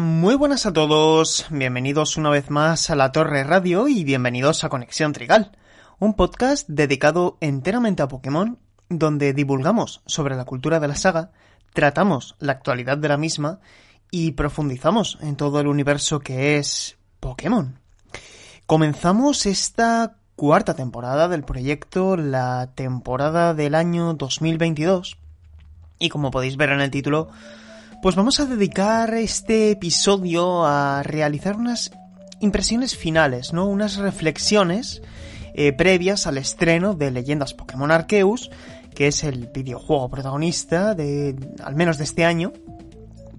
Muy buenas a todos, bienvenidos una vez más a la Torre Radio y bienvenidos a Conexión Trigal, un podcast dedicado enteramente a Pokémon, donde divulgamos sobre la cultura de la saga, tratamos la actualidad de la misma y profundizamos en todo el universo que es Pokémon. Comenzamos esta cuarta temporada del proyecto, la temporada del año 2022, y como podéis ver en el título, pues vamos a dedicar este episodio a realizar unas impresiones finales, ¿no? Unas reflexiones eh, previas al estreno de Leyendas Pokémon Arceus, que es el videojuego protagonista de, al menos de este año,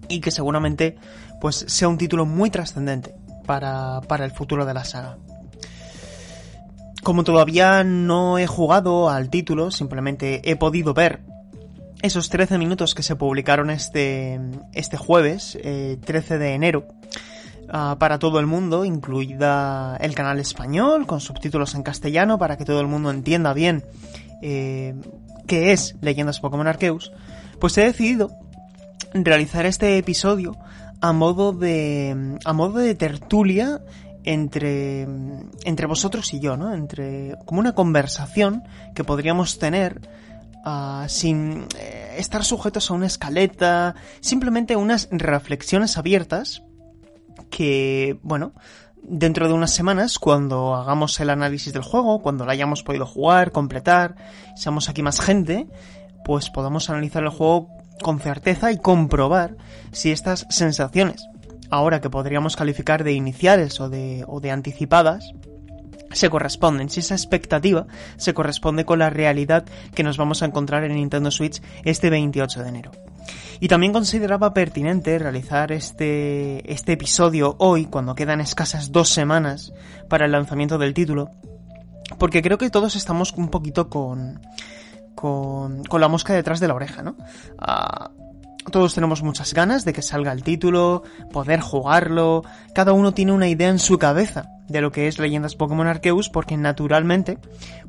y que seguramente, pues, sea un título muy trascendente para, para el futuro de la saga. Como todavía no he jugado al título, simplemente he podido ver esos 13 minutos que se publicaron este, este jueves, 13 eh, de enero, ah, para todo el mundo, incluida el canal español, con subtítulos en castellano, para que todo el mundo entienda bien eh, qué es Leyendas Pokémon Arceus, pues he decidido realizar este episodio a modo de, a modo de tertulia entre, entre vosotros y yo, ¿no? Entre, como una conversación que podríamos tener Ah, sin eh, estar sujetos a una escaleta, simplemente unas reflexiones abiertas que, bueno, dentro de unas semanas, cuando hagamos el análisis del juego, cuando lo hayamos podido jugar, completar, seamos aquí más gente, pues podamos analizar el juego con certeza y comprobar si estas sensaciones, ahora que podríamos calificar de iniciales o de, o de anticipadas, se corresponden, si esa expectativa se corresponde con la realidad que nos vamos a encontrar en Nintendo Switch este 28 de enero. Y también consideraba pertinente realizar este, este episodio hoy, cuando quedan escasas dos semanas para el lanzamiento del título, porque creo que todos estamos un poquito con, con, con la mosca detrás de la oreja, ¿no? Ah, todos tenemos muchas ganas de que salga el título, poder jugarlo, cada uno tiene una idea en su cabeza de lo que es Leyendas Pokémon Arceus porque naturalmente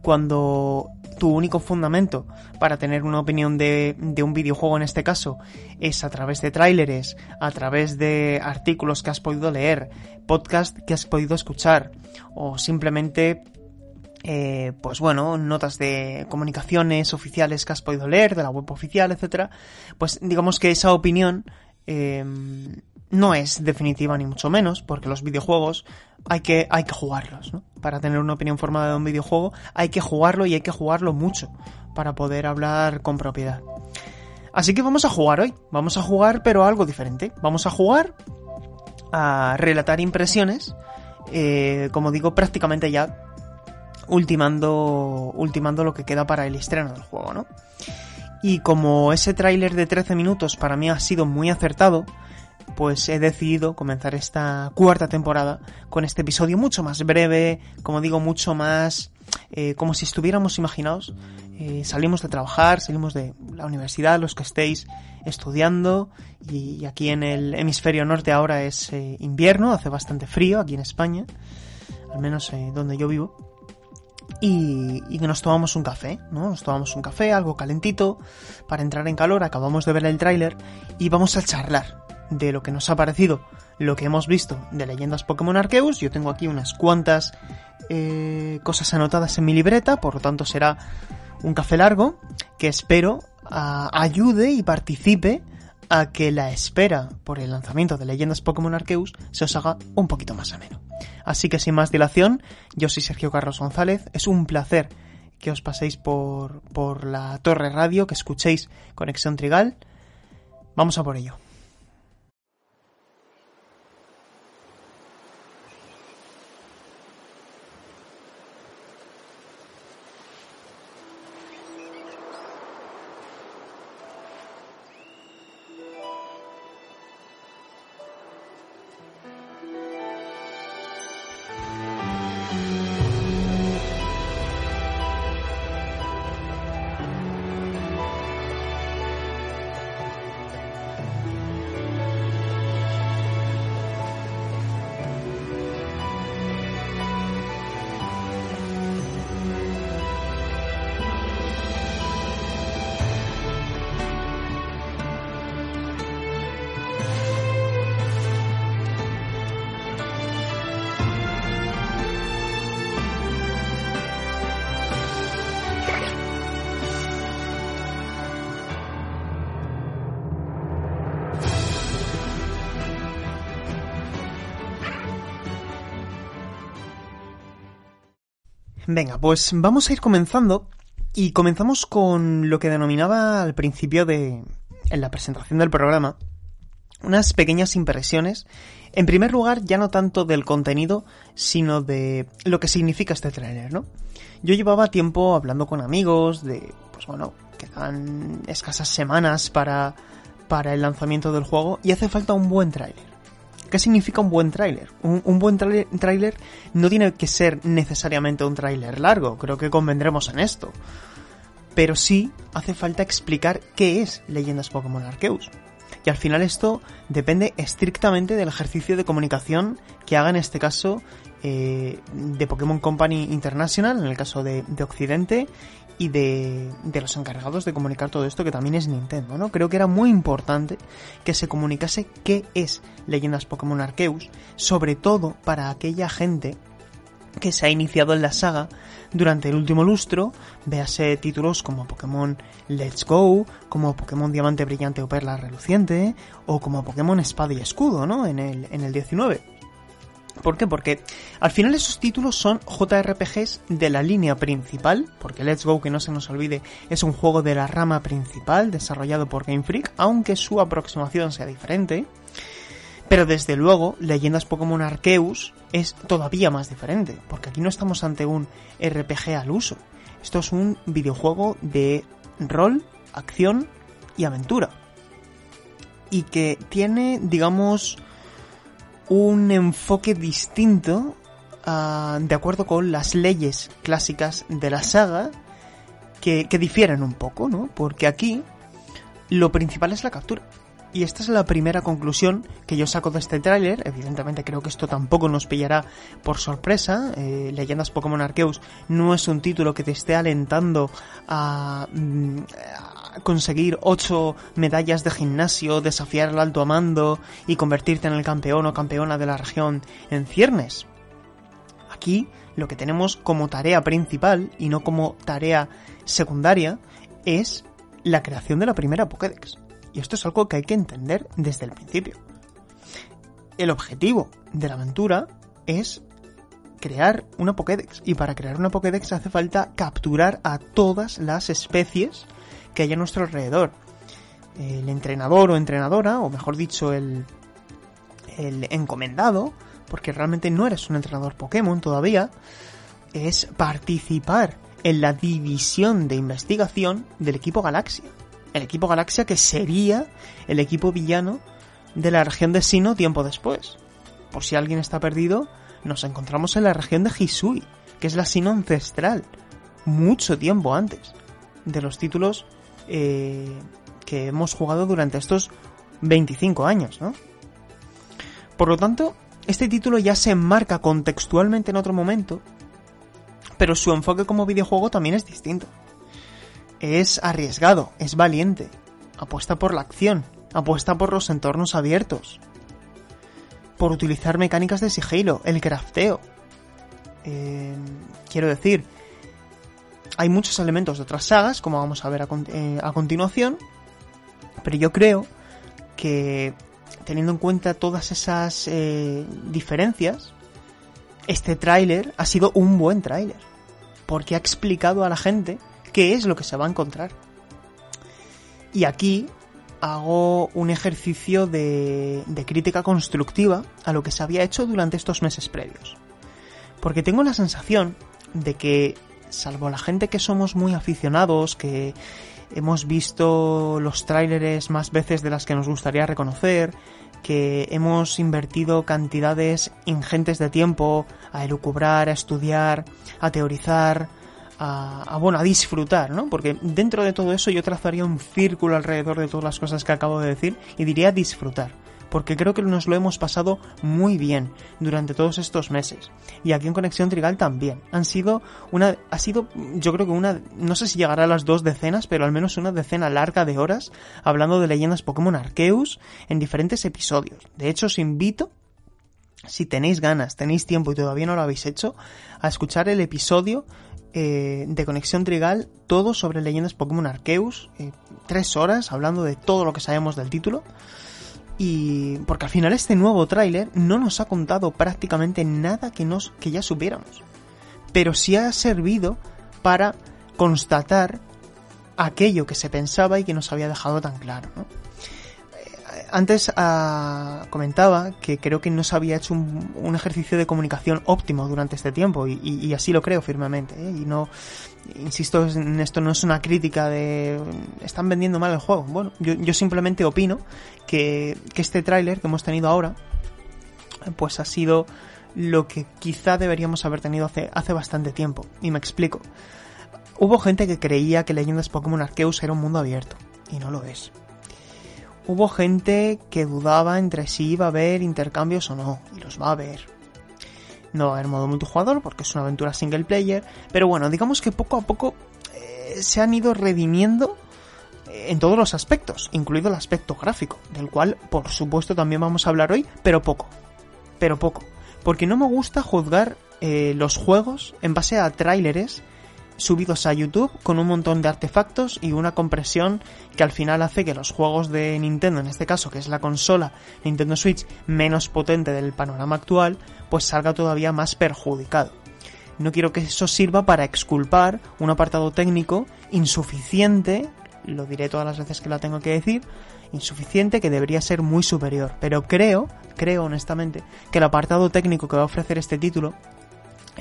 cuando tu único fundamento para tener una opinión de, de, un videojuego en este caso es a través de tráileres, a través de artículos que has podido leer, podcast que has podido escuchar o simplemente eh, pues bueno, notas de comunicaciones oficiales que has podido leer, de la web oficial, etcétera, pues digamos que esa opinión eh, no es definitiva ni mucho menos, porque los videojuegos hay que, hay que jugarlos, ¿no? Para tener una opinión formada de un videojuego hay que jugarlo y hay que jugarlo mucho para poder hablar con propiedad. Así que vamos a jugar hoy, vamos a jugar pero algo diferente, vamos a jugar a relatar impresiones, eh, como digo, prácticamente ya ultimando, ultimando lo que queda para el estreno del juego, ¿no? Y como ese tráiler de 13 minutos para mí ha sido muy acertado, pues he decidido comenzar esta cuarta temporada con este episodio mucho más breve, como digo, mucho más eh, como si estuviéramos imaginados. Eh, salimos de trabajar, salimos de la universidad, los que estéis estudiando, y, aquí en el hemisferio norte ahora es eh, invierno, hace bastante frío aquí en España, al menos donde yo vivo y, que nos tomamos un café, ¿no? Nos tomamos un café, algo calentito, para entrar en calor, acabamos de ver el tráiler y vamos a charlar de lo que nos ha parecido, lo que hemos visto de Leyendas Pokémon Arceus. Yo tengo aquí unas cuantas eh, cosas anotadas en mi libreta, por lo tanto será un café largo que espero ah, ayude y participe a que la espera por el lanzamiento de Leyendas Pokémon Arceus se os haga un poquito más ameno. Así que sin más dilación, yo soy Sergio Carlos González, es un placer que os paséis por, por la torre radio, que escuchéis Conexión Trigal. Vamos a por ello. Venga, pues vamos a ir comenzando y comenzamos con lo que denominaba al principio de en la presentación del programa unas pequeñas impresiones. En primer lugar, ya no tanto del contenido, sino de lo que significa este tráiler, ¿no? Yo llevaba tiempo hablando con amigos de, pues bueno, quedan escasas semanas para, para el lanzamiento del juego y hace falta un buen tráiler. ¿Qué significa un buen tráiler? Un, buen tráiler no tiene que ser necesariamente un tráiler largo, creo que convendremos en esto. Pero sí hace falta explicar qué es Leyendas Pokémon Arceus. Y al final esto depende estrictamente del ejercicio de comunicación que haga en este caso eh, de Pokémon Company International, en el caso de, Occidente, y de, de, los encargados de comunicar todo esto, que también es Nintendo, ¿no? Creo que era muy importante que se comunicase qué es Leyendas Pokémon Arceus, sobre todo para aquella gente que se ha iniciado en la saga durante el último lustro, véase títulos como Pokémon Let's Go, como Pokémon Diamante Brillante o Perla Reluciente, o como Pokémon Espada y Escudo, ¿no? En el, en el 19. ¿Por qué? Porque al final esos títulos son JRPGs de la línea principal, porque Let's Go, que no se nos olvide, es un juego de la rama principal desarrollado por Game Freak, aunque su aproximación sea diferente. Pero desde luego, Leyendas Pokémon Arceus es todavía más diferente, porque aquí no estamos ante un RPG al uso. Esto es un videojuego de rol, acción y aventura. Y que tiene, digamos, un enfoque distinto uh, de acuerdo con las leyes clásicas de la saga que, que difieren un poco, ¿no? Porque aquí lo principal es la captura. Y esta es la primera conclusión que yo saco de este tráiler. Evidentemente creo que esto tampoco nos pillará por sorpresa. Eh, Leyendas Pokémon Arceus no es un título que te esté alentando a, mm, a conseguir 8 medallas de gimnasio, desafiar al alto mando y convertirte en el campeón o campeona de la región en ciernes. Aquí lo que tenemos como tarea principal y no como tarea secundaria es la creación de la primera Pokédex. Y esto es algo que hay que entender desde el principio. El objetivo de la aventura es crear una Pokédex. Y para crear una Pokédex hace falta capturar a todas las especies que hay a nuestro alrededor. El entrenador o entrenadora, o mejor dicho, el, el encomendado, porque realmente no eres un entrenador Pokémon todavía, es participar en la división de investigación del equipo Galaxia el equipo Galaxia que sería el equipo villano de la región de Sino tiempo después. Por si alguien está perdido, nos encontramos en la región de Hisui, que es la Sino ancestral, mucho tiempo antes de los títulos eh, que hemos jugado durante estos 25 años, ¿no? Por lo tanto, este título ya se enmarca contextualmente en otro momento, pero su enfoque como videojuego también es distinto es arriesgado, es valiente, apuesta por la acción, apuesta por los entornos abiertos, por utilizar mecánicas de sigilo, el crafteo. Eh, quiero decir, hay muchos elementos de otras sagas, como vamos a ver a, eh, continuación, pero yo creo que teniendo en cuenta todas esas eh, diferencias, este tráiler ha sido un buen tráiler, porque ha explicado a la gente qué es lo que se va a encontrar. Y aquí hago un ejercicio de, crítica constructiva a lo que se había hecho durante estos meses previos. Porque tengo la sensación de que, salvo la gente que somos muy aficionados, que hemos visto los tráileres más veces de las que nos gustaría reconocer, que hemos invertido cantidades ingentes de tiempo a elucubrar, a estudiar, a teorizar, a, bueno, a disfrutar, ¿no? Porque dentro de todo eso yo trazaría un círculo alrededor de todas las cosas que acabo de decir y diría disfrutar. Porque creo que nos lo hemos pasado muy bien durante todos estos meses. Y aquí en Conexión Trigal también. Han sido una, ha sido, yo creo que una, no sé si llegará a las dos decenas, pero al menos una decena larga de horas hablando de leyendas Pokémon Arceus en diferentes episodios. De hecho, os invito si tenéis ganas, tenéis tiempo y todavía no lo habéis hecho, a escuchar el episodio eh, de Conexión Trigal, todo sobre leyendas Pokémon Arceus, eh, tres horas hablando de todo lo que sabemos del título. Y porque al final este nuevo tráiler no nos ha contado prácticamente nada que, nos, que ya supiéramos. pero sí ha servido para constatar aquello que se pensaba y que nos había dejado tan claro. ¿no? Antes ah, comentaba que creo que no se había hecho un, ejercicio de comunicación óptimo durante este tiempo y, así lo creo firmemente. ¿eh? Y no, insisto, en esto no es una crítica de están vendiendo mal el juego. Bueno, yo, simplemente opino que, que este tráiler que hemos tenido ahora, pues ha sido lo que quizá deberíamos haber tenido hace, hace bastante tiempo. Y me explico. Hubo gente que creía que Leyendas Pokémon Arceus era un mundo abierto, y no lo es hubo gente que dudaba entre si iba a haber intercambios o no, y los va a haber. No va a haber modo multijugador porque es una aventura single player, pero bueno, digamos que poco a poco eh, se han ido redimiendo eh, en todos los aspectos, incluido el aspecto gráfico, del cual por supuesto también vamos a hablar hoy, pero poco, pero poco, porque no me gusta juzgar eh, los juegos en base a tráileres subidos a YouTube con un montón de artefactos y una compresión que al final hace que los juegos de Nintendo, en este caso que es la consola Nintendo Switch menos potente del panorama actual, pues salga todavía más perjudicado. No quiero que eso sirva para exculpar un apartado técnico insuficiente, lo diré todas las veces que la tengo que decir, insuficiente que debería ser muy superior. Pero creo, creo honestamente, que el apartado técnico que va a ofrecer este título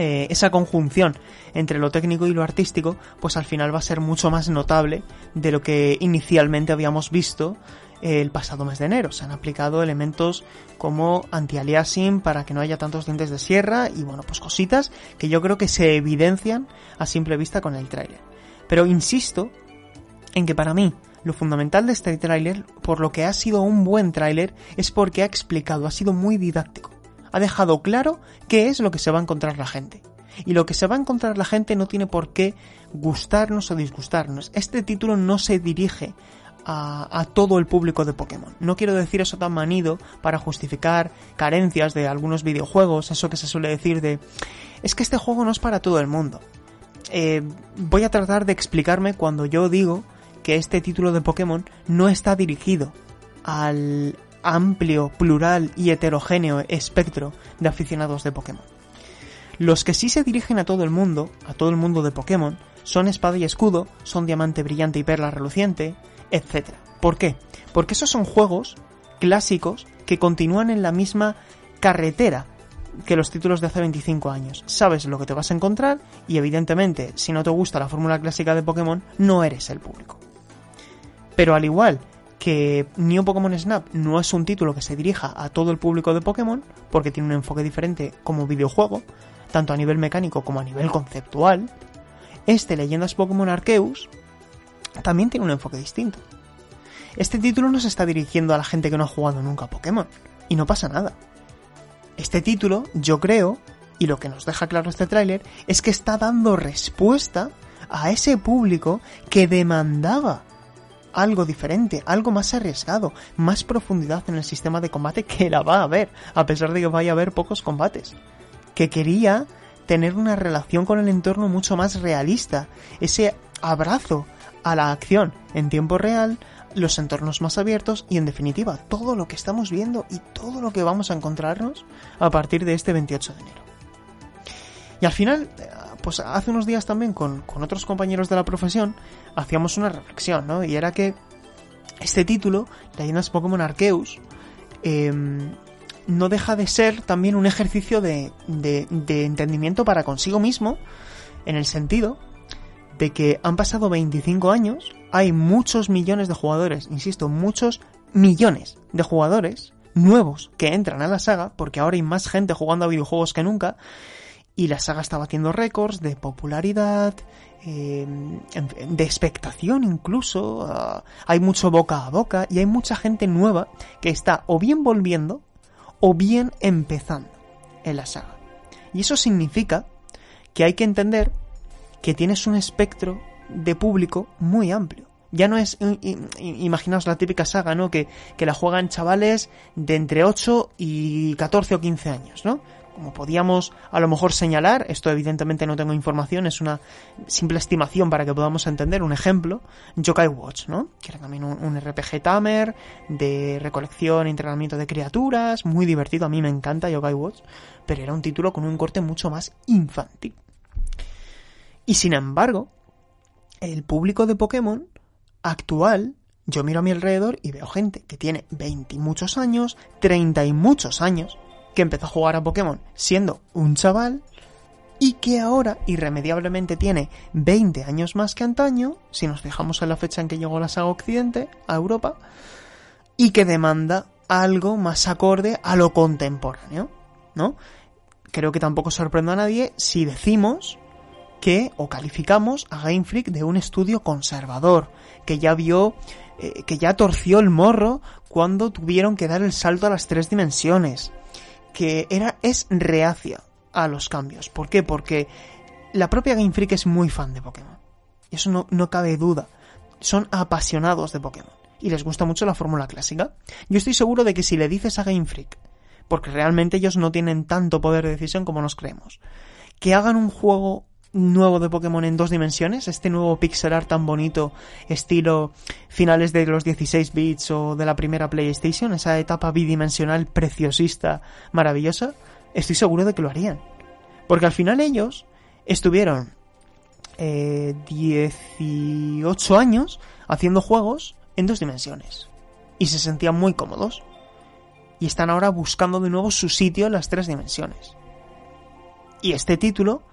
eh, esa conjunción entre lo técnico y lo artístico, pues al final va a ser mucho más notable de lo que inicialmente habíamos visto eh, el pasado mes de enero. Se han aplicado elementos como anti-aliasing para que no haya tantos dientes de sierra y bueno, pues cositas que yo creo que se evidencian a simple vista con el tráiler. Pero insisto en que para mí lo fundamental de este tráiler, por lo que ha sido un buen tráiler, es porque ha explicado, ha sido muy didáctico ha dejado claro qué es lo que se va a encontrar la gente. Y lo que se va a encontrar la gente no tiene por qué gustarnos o disgustarnos. Este título no se dirige a, todo el público de Pokémon. No quiero decir eso tan manido para justificar carencias de algunos videojuegos, eso que se suele decir de es que este juego no es para todo el mundo. Eh, voy a tratar de explicarme cuando yo digo que este título de Pokémon no está dirigido al, amplio, plural y heterogéneo espectro de aficionados de Pokémon. Los que sí se dirigen a todo el mundo, a todo el mundo de Pokémon, son espada y escudo, son diamante brillante y perla reluciente, etc. ¿Por qué? Porque esos son juegos clásicos que continúan en la misma carretera que los títulos de hace 25 años. Sabes lo que te vas a encontrar y evidentemente si no te gusta la fórmula clásica de Pokémon no eres el público. Pero al igual que New Pokémon Snap no es un título que se dirija a todo el público de Pokémon, porque tiene un enfoque diferente como videojuego, tanto a nivel mecánico como a nivel conceptual. Este Leyendas Pokémon Arceus también tiene un enfoque distinto. Este título no se está dirigiendo a la gente que no ha jugado nunca a Pokémon, y no pasa nada. Este título, yo creo, y lo que nos deja claro este tráiler, es que está dando respuesta a ese público que demandaba algo diferente, algo más arriesgado, más profundidad en el sistema de combate que la va a haber, a pesar de que vaya a haber pocos combates. Que quería tener una relación con el entorno mucho más realista, ese abrazo a la acción en tiempo real, los entornos más abiertos y en definitiva todo lo que estamos viendo y todo lo que vamos a encontrarnos a partir de este 28 de enero. Y al final, pues hace unos días también con, otros compañeros de la profesión hacíamos una reflexión, ¿no? Y era que este título, Leyendas Pokémon Arceus, em, no deja de ser también un ejercicio de, de, de, entendimiento para consigo mismo, en el sentido de que han pasado 25 años, hay muchos millones de jugadores, insisto, muchos millones de jugadores nuevos que entran a la saga, porque ahora hay más gente jugando a videojuegos que nunca, y la saga está batiendo récords de popularidad, em, de expectación incluso. Ah, hay mucho boca a boca y hay mucha gente nueva que está o bien volviendo o bien empezando en la saga. Y eso significa que hay que entender que tienes un espectro de público muy amplio. Ya no es, imaginaos la típica saga, ¿no? Que, que la juegan chavales de entre 8 y 14 o 15 años, ¿no? Como podíamos a lo mejor señalar, esto evidentemente no tengo información, es una simple estimación para que podamos entender un ejemplo, Yokai Watch, ¿no? Que era también un, RPG Tamer de recolección e entrenamiento de criaturas, muy divertido, a mí me encanta Yokai Watch, pero era un título con un corte mucho más infantil. Y sin embargo, el público de Pokémon actual, yo miro a mi alrededor y veo gente que tiene 20 y muchos años, 30 y muchos años, que empezó a jugar a Pokémon siendo un chaval y que ahora irremediablemente tiene 20 años más que antaño, si nos fijamos en la fecha en que llegó la saga Occidente a Europa, y que demanda algo más acorde a lo contemporáneo, ¿no? Creo que tampoco sorprende a nadie si decimos que o calificamos a Game Freak de un estudio conservador, que ya vio, eh, que ya torció el morro cuando tuvieron que dar el salto a las tres dimensiones, que era, es reacia a los cambios. ¿Por qué? Porque la propia Game Freak es muy fan de Pokémon. Y eso no, no cabe duda. Son apasionados de Pokémon. Y les gusta mucho la fórmula clásica. Yo estoy seguro de que si le dices a Game Freak, porque realmente ellos no tienen tanto poder de decisión como nos creemos, que hagan un juego nuevo de Pokémon en dos dimensiones, este nuevo pixel art tan bonito, estilo finales de los 16 bits o de la primera PlayStation, esa etapa bidimensional preciosista, maravillosa, estoy seguro de que lo harían. Porque al final ellos estuvieron eh, 18 años haciendo juegos en dos dimensiones. Y se sentían muy cómodos. Y están ahora buscando de nuevo su sitio en las tres dimensiones. Y este título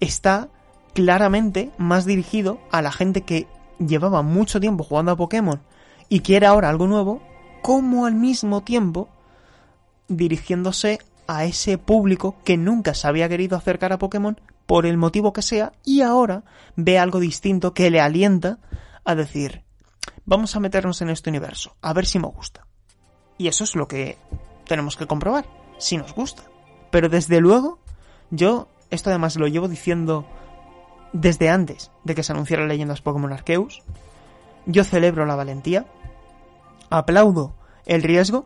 está claramente más dirigido a la gente que llevaba mucho tiempo jugando a Pokémon y quiere ahora algo nuevo, como al mismo tiempo dirigiéndose a ese público que nunca se había querido acercar a Pokémon por el motivo que sea y ahora ve algo distinto que le alienta a decir, vamos a meternos en este universo, a ver si me gusta. Y eso es lo que tenemos que comprobar, si nos gusta. Pero desde luego, yo esto además lo llevo diciendo desde antes de que se anunciara Leyendas Pokémon Arceus. Yo celebro la valentía, aplaudo el riesgo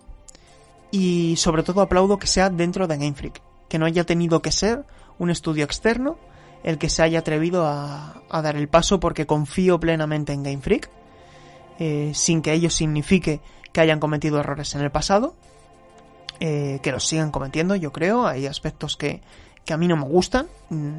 y sobre todo aplaudo que sea dentro de Game Freak, que no haya tenido que ser un estudio externo el que se haya atrevido a, dar el paso porque confío plenamente en Game Freak, eh, sin que ello signifique que hayan cometido errores en el pasado, eh, que los sigan cometiendo, yo creo, hay aspectos que, que a mí no me gustan,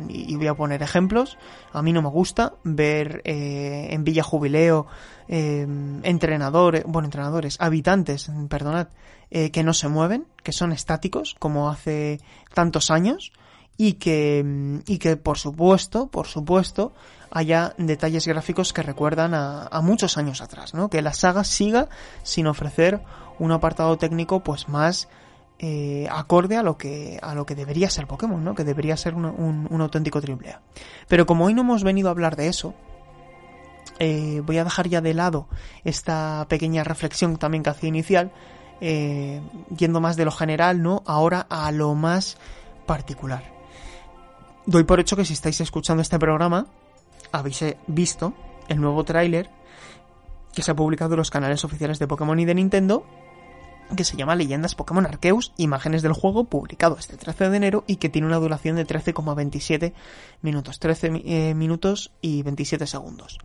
y voy a poner ejemplos, a mí no me gusta ver eh, en Villa Jubileo eh, entrenadores, bueno, entrenadores, habitantes, perdonad, eh, que no se mueven, que son estáticos, como hace tantos años, y que, mm, y que por supuesto, por supuesto, haya detalles gráficos que recuerdan a, a muchos años atrás, ¿no? Que la saga siga sin ofrecer un apartado técnico pues más eh, acorde a lo que a lo que debería ser Pokémon, ¿no? Que debería ser un, auténtico triple. Pero como hoy no hemos venido a hablar de eso, eh, voy a dejar ya de lado esta pequeña reflexión también que hacía inicial, eh, yendo más de lo general, ¿no? Ahora a lo más particular. Doy por hecho que si estáis escuchando este programa, habéis visto el nuevo tráiler que se ha publicado en los canales oficiales de Pokémon y de Nintendo que se llama Leyendas Pokémon Arceus, imágenes del juego, publicado este 13 de enero y que tiene una duración de 13,27 minutos, 13 eh, minutos y 27 segundos.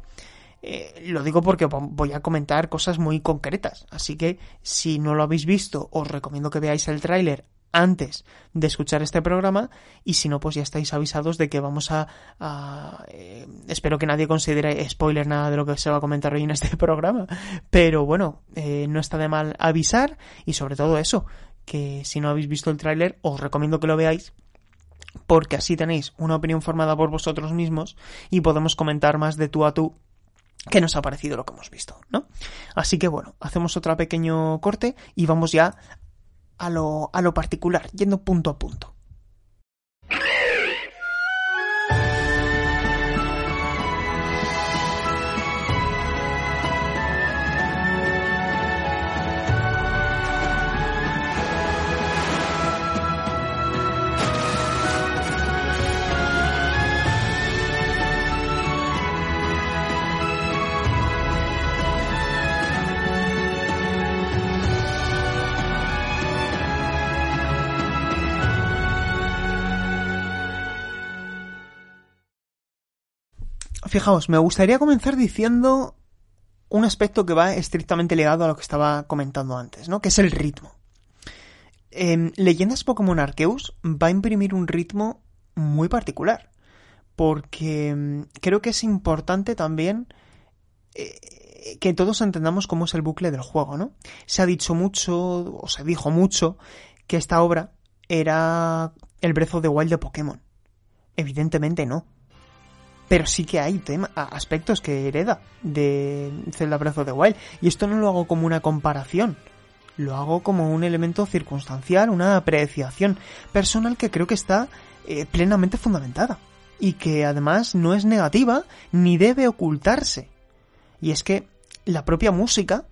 Eh, lo digo porque voy a comentar cosas muy concretas, así que si no lo habéis visto, os recomiendo que veáis el tráiler antes de escuchar este programa y si no pues ya estáis avisados de que vamos a, eh, espero que nadie considere spoiler nada de lo que se va a comentar hoy en este programa pero bueno eh, no está de mal avisar y sobre todo eso que si no habéis visto el tráiler os recomiendo que lo veáis porque así tenéis una opinión formada por vosotros mismos y podemos comentar más de tú a tú qué nos ha parecido lo que hemos visto, ¿no? Así que bueno, hacemos otro pequeño corte y vamos ya a lo, a lo particular, yendo punto a punto. Fijaos, me gustaría comenzar diciendo un aspecto que va estrictamente ligado a lo que estaba comentando antes, ¿no? Que es el ritmo. Leyendas Pokémon Arceus va a imprimir un ritmo muy particular. porque mm, creo que es importante también eh, que todos entendamos cómo es el bucle del juego, ¿no? Se ha dicho mucho, o se dijo mucho, que esta obra era el brezo de Wild de Pokémon. Evidentemente no. Pero sí que hay aspectos que hereda de Zelda Breath of the Wild. Y esto no lo hago como una comparación. Lo hago como un elemento circunstancial, una apreciación personal que creo que está eh, plenamente fundamentada. Y que además no es negativa ni debe ocultarse. Y es que la propia música,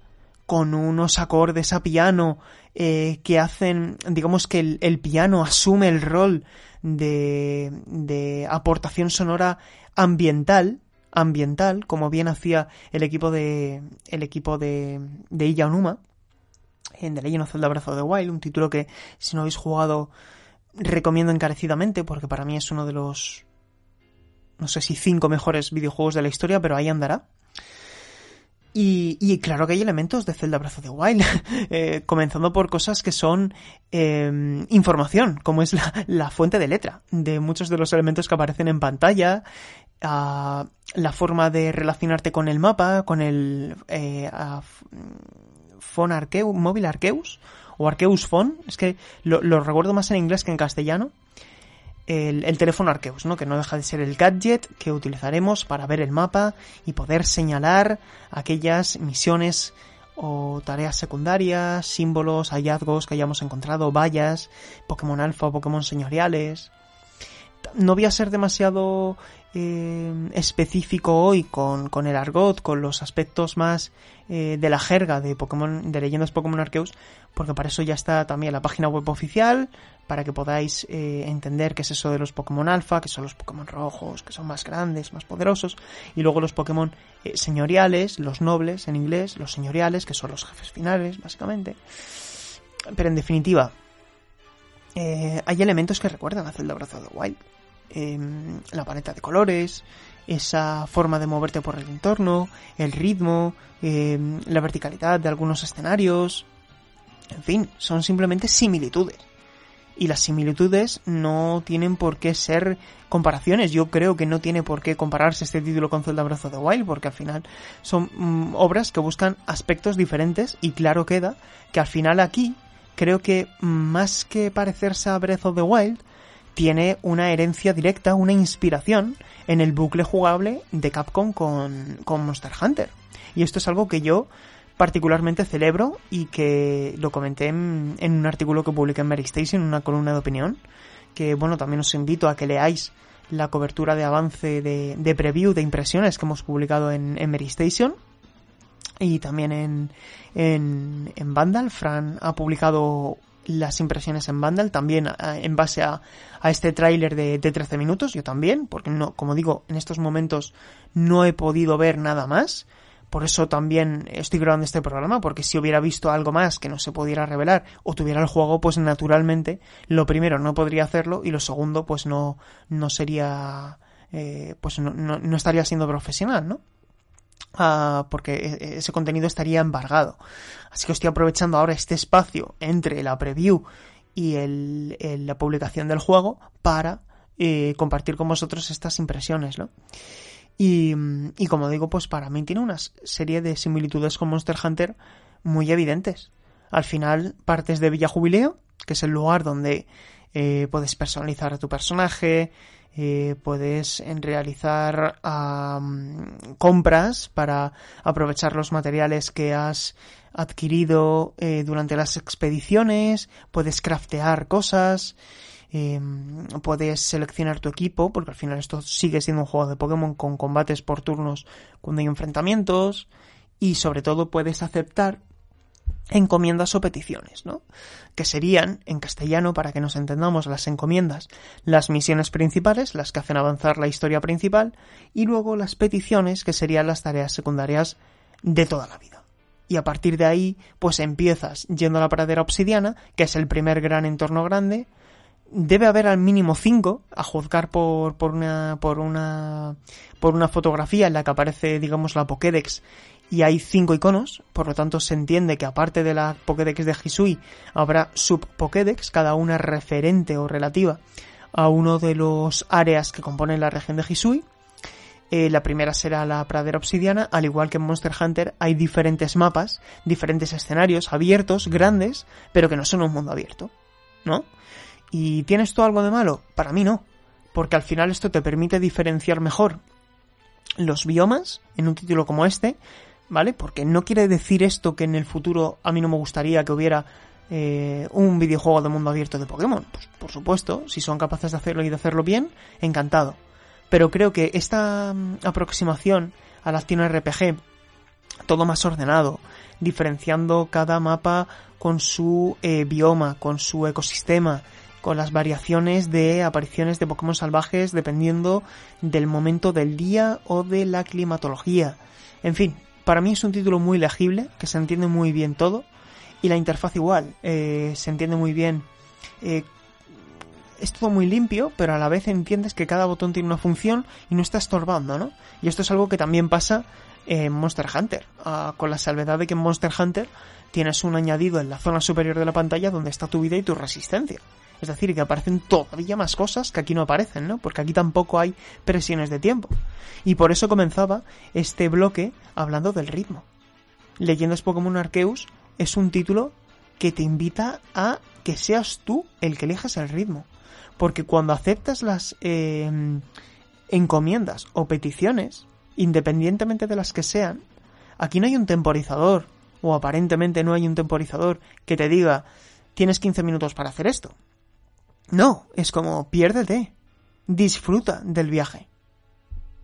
con unos acordes a piano eh, que hacen, digamos que el, el, piano asume el rol de, de aportación sonora ambiental, ambiental, como bien hacía el equipo de el equipo de, de Iya Onuma en The Legend of Zelda Breath of the Wild, un título que si no habéis jugado recomiendo encarecidamente porque para mí es uno de los no sé si cinco mejores videojuegos de la historia, pero ahí andará. Y, claro que hay elementos de Zelda Breath the Wild, eh, comenzando por cosas que son em, información, como es la, fuente de letra de muchos de los elementos que aparecen en pantalla, la forma de relacionarte con el mapa, con el eh, Phone móvil Arceus, o Arceus Phone, es que lo, recuerdo más en inglés que en castellano, el, teléfono Arceus, ¿no? que no deja de ser el gadget que utilizaremos para ver el mapa y poder señalar aquellas misiones o tareas secundarias, símbolos, hallazgos que hayamos encontrado, vallas, Pokémon alfa o Pokémon señoriales. No voy a ser demasiado eh, específico hoy con, con, el argot, con los aspectos más eh, de la jerga de Pokémon, de leyendas Pokémon Arceus, porque para eso ya está también la página web oficial, para que podáis eh, entender qué es eso de los Pokémon alfa, que son los Pokémon rojos, que son más grandes, más poderosos, y luego los Pokémon señoriales, los nobles en inglés, los señoriales, que son los jefes finales, básicamente. Pero en definitiva, hay elementos que recuerdan a Zelda Breath of the Wild Em, la paleta de colores, esa forma de moverte por el entorno, el ritmo, em, la verticalidad de algunos escenarios. En fin, son simplemente similitudes. Y las similitudes no tienen por qué ser comparaciones. Yo creo que no tiene por qué compararse este título con Zelda Breath of the Wild, porque al final son mm, obras que buscan aspectos diferentes y claro queda que al final aquí creo que más que parecerse a Breath of the Wild, tiene una herencia directa, una inspiración en el bucle jugable de Capcom con, Monster Hunter. Y esto es algo que yo particularmente celebro y que lo comenté en, un artículo que publiqué en Mary Station, en una columna de opinión, que bueno, también os invito a que leáis la cobertura de avance de, de preview de impresiones que hemos publicado en, en Mary Station y también en, en, en Vandal. Fran ha publicado las impresiones en Vandal, también eh, en base a, a este tráiler de, de, 13 minutos, yo también, porque no, como digo, en estos momentos no he podido ver nada más, por eso también estoy grabando este programa, porque si hubiera visto algo más que no se pudiera revelar o tuviera el juego, pues naturalmente, lo primero no podría hacerlo y lo segundo, pues no, no sería, eh, pues no, no estaría siendo profesional, ¿no? Ah, porque e, e, ese contenido estaría embargado. Así que estoy aprovechando ahora este espacio entre la preview y el, la publicación del juego para eh, compartir con vosotros estas impresiones, ¿no? Y, y, como digo, pues para mí tiene una serie de similitudes con Monster Hunter muy evidentes. Al final partes de Villa Jubileo, que es el lugar donde eh, puedes personalizar a tu personaje, eh, puedes realizar compras para aprovechar los materiales que has adquirido eh, durante las expediciones, puedes craftear cosas, em, puedes seleccionar tu equipo, porque al final esto sigue siendo un juego de Pokémon con combates por turnos cuando hay enfrentamientos, y sobre todo puedes aceptar encomiendas o peticiones, ¿no? Que serían, en castellano, para que nos entendamos, las encomiendas, las misiones principales, las que hacen avanzar la historia principal, y luego las peticiones, que serían las tareas secundarias de toda la vida. Y a partir de ahí, pues empiezas yendo a la pradera obsidiana, que es el primer gran entorno grande. Debe haber al mínimo cinco, a juzgar por, por una, por una, por una fotografía en la que aparece, digamos, la Pokédex y hay cinco iconos, por lo tanto se entiende que aparte de la Pokédex de Hisui habrá sub-Pokédex, cada una referente o relativa a uno de los áreas que componen la región de Hisui. Eh, la primera será la pradera obsidiana, al igual que en Monster Hunter hay diferentes mapas, diferentes escenarios abiertos, grandes, pero que no son un mundo abierto, ¿no? ¿Y tienes esto algo de malo? Para mí no, porque al final esto te permite diferenciar mejor los biomas en un título como este, ¿vale? Porque no quiere decir esto que en el futuro a mí no me gustaría que hubiera eh, un videojuego de mundo abierto de Pokémon. Pues por supuesto, si son capaces de hacerlo y de hacerlo bien, encantado. Pero creo que esta mm, aproximación a la acción RPG, todo más ordenado, diferenciando cada mapa con su eh, bioma, con su ecosistema, con las variaciones de apariciones de Pokémon salvajes dependiendo del momento del día o de la climatología. En fin, para mí es un título muy legible, que se entiende muy bien todo, y la interfaz igual, eh, se entiende muy bien. Eh, es todo muy limpio, pero a la vez entiendes que cada botón tiene una función y no está estorbando, ¿no? Y esto es algo que también pasa en Monster Hunter, ah, con la salvedad de que en Monster Hunter tienes un añadido en la zona superior de la pantalla donde está tu vida y tu resistencia. Es decir, que aparecen todavía más cosas que aquí no aparecen, ¿no? Porque aquí tampoco hay presiones de tiempo. Y por eso comenzaba este bloque hablando del ritmo. Leyendas Pokémon Arceus es un título que te invita a que seas tú el que elijas el ritmo. Porque cuando aceptas las em, encomiendas o peticiones, independientemente de las que sean, aquí no hay un temporizador, o aparentemente no hay un temporizador que te diga tienes 15 minutos para hacer esto. No, es como piérdete. Disfruta del viaje.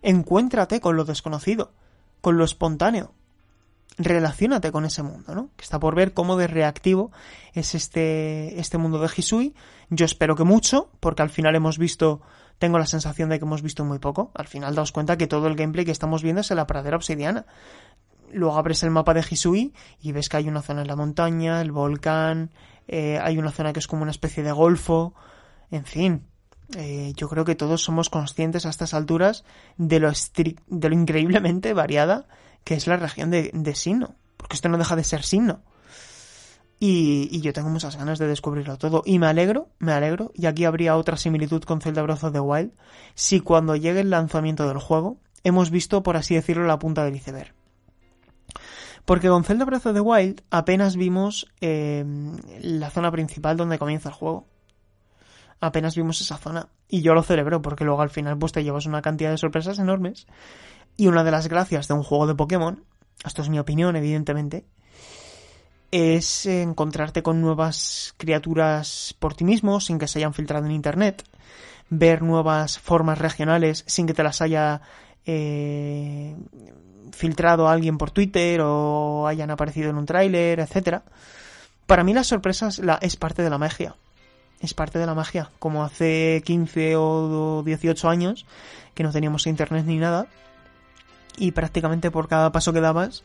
Encuéntrate con lo desconocido, con lo espontáneo. Relaciónate con ese mundo, ¿no? Que está por ver cómo de reactivo es este, este mundo de Hisui. Yo espero que mucho, porque al final hemos visto, tengo la sensación de que hemos visto muy poco. Al final daos cuenta que todo el gameplay que estamos viendo es en la pradera obsidiana. Luego abres el mapa de Hisui y ves que hay una zona en la montaña, el volcán, eh, hay una zona que es como una especie de golfo, en fin, eh, yo creo que todos somos conscientes a estas alturas de lo, de lo increíblemente variada que es la región de, Sino, porque esto no deja de ser Sino. Y, yo tengo muchas ganas de descubrirlo todo. Y me alegro, me alegro, y aquí habría otra similitud con Zelda Breath of Wild, si cuando llegue el lanzamiento del juego hemos visto, por así decirlo, la punta del iceberg. Porque con Zelda Breath of the Wild apenas vimos eh, la zona principal donde comienza el juego. Apenas vimos esa zona. Y yo lo celebro porque luego al final pues te llevas una cantidad de sorpresas enormes. Y una de las gracias de un juego de Pokémon, esto es mi opinión evidentemente, es encontrarte con nuevas criaturas por ti mismo sin que se hayan filtrado en internet, ver nuevas formas regionales sin que te las haya eh, filtrado alguien por Twitter o hayan aparecido en un tráiler, etcétera. Para mí las sorpresas la, es parte de la magia. Es parte de la magia. Como hace 15 o 18 años que no teníamos internet ni nada. Y prácticamente por cada paso que dabas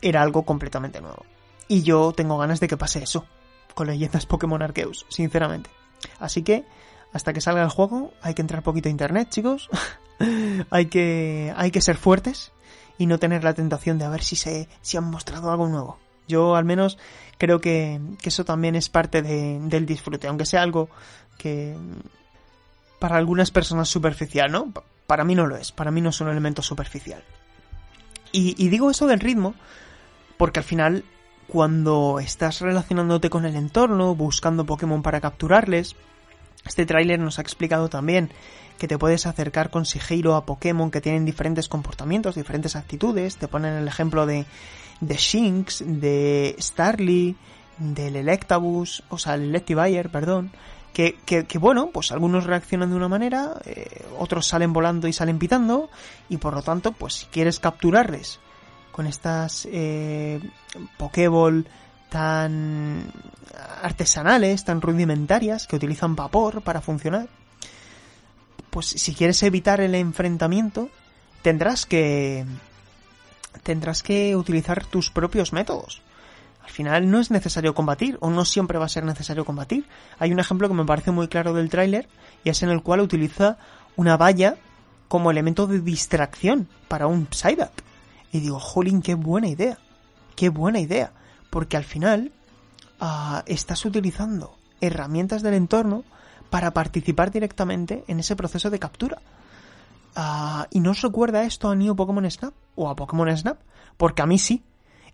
era algo completamente nuevo. Y yo tengo ganas de que pase eso. Con leyendas Pokémon Arceus, sinceramente. Así que, hasta que salga el juego, hay que entrar poquito a internet, chicos. hay que, hay que ser fuertes y no tener la tentación de a ver si se si han mostrado algo nuevo. Yo al menos creo que, eso también es parte del disfrute, aunque sea algo que para algunas personas superficial, ¿no? Para mí no lo es, para mí no es un elemento superficial. Y, y digo eso del ritmo porque al final cuando estás relacionándote con el entorno, buscando Pokémon para capturarles, este tráiler nos ha explicado también que te puedes acercar con sigilo a Pokémon que tienen diferentes comportamientos, diferentes actitudes. Te ponen el ejemplo de, de Shinx, de Starly, del Electabuzz, o sea, el Electivire, perdón. Que, que, bueno, pues algunos reaccionan de una manera, eh, otros salen volando y salen pitando, y por lo tanto, pues si quieres capturarles con estas eh, Pokéball tan artesanales, tan rudimentarias, que utilizan vapor para funcionar, pues si quieres evitar el enfrentamiento, tendrás que tendrás que utilizar tus propios métodos. Al final no es necesario combatir, o no siempre va a ser necesario combatir. Hay un ejemplo que me parece muy claro del tráiler, y es en el cual utiliza una valla como elemento de distracción para un Psyduck. Y digo, jolín, qué buena idea. Qué buena idea. Porque al final ah, estás utilizando herramientas del entorno para participar directamente en ese proceso de captura. Ah, ¿Y no recuerda esto a New Pokémon Snap? ¿O a Pokémon Snap? Porque a mí sí.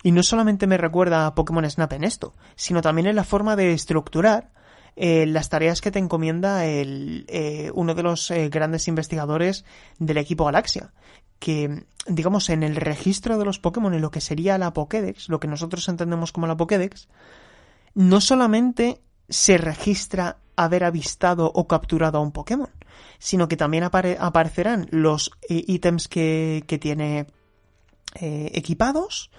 Y no solamente me recuerda a Pokémon Snap en esto, sino también en la forma de estructurar eh, las tareas que te encomienda el, eh, uno de los eh, grandes investigadores del equipo Galaxia. Que, digamos, en el registro de los Pokémon, en lo que sería la Pokédex, lo que nosotros entendemos como la Pokédex, no solamente se registra haber avistado o capturado a un Pokémon, sino que también aparecerán los ítems que, que tiene equipados,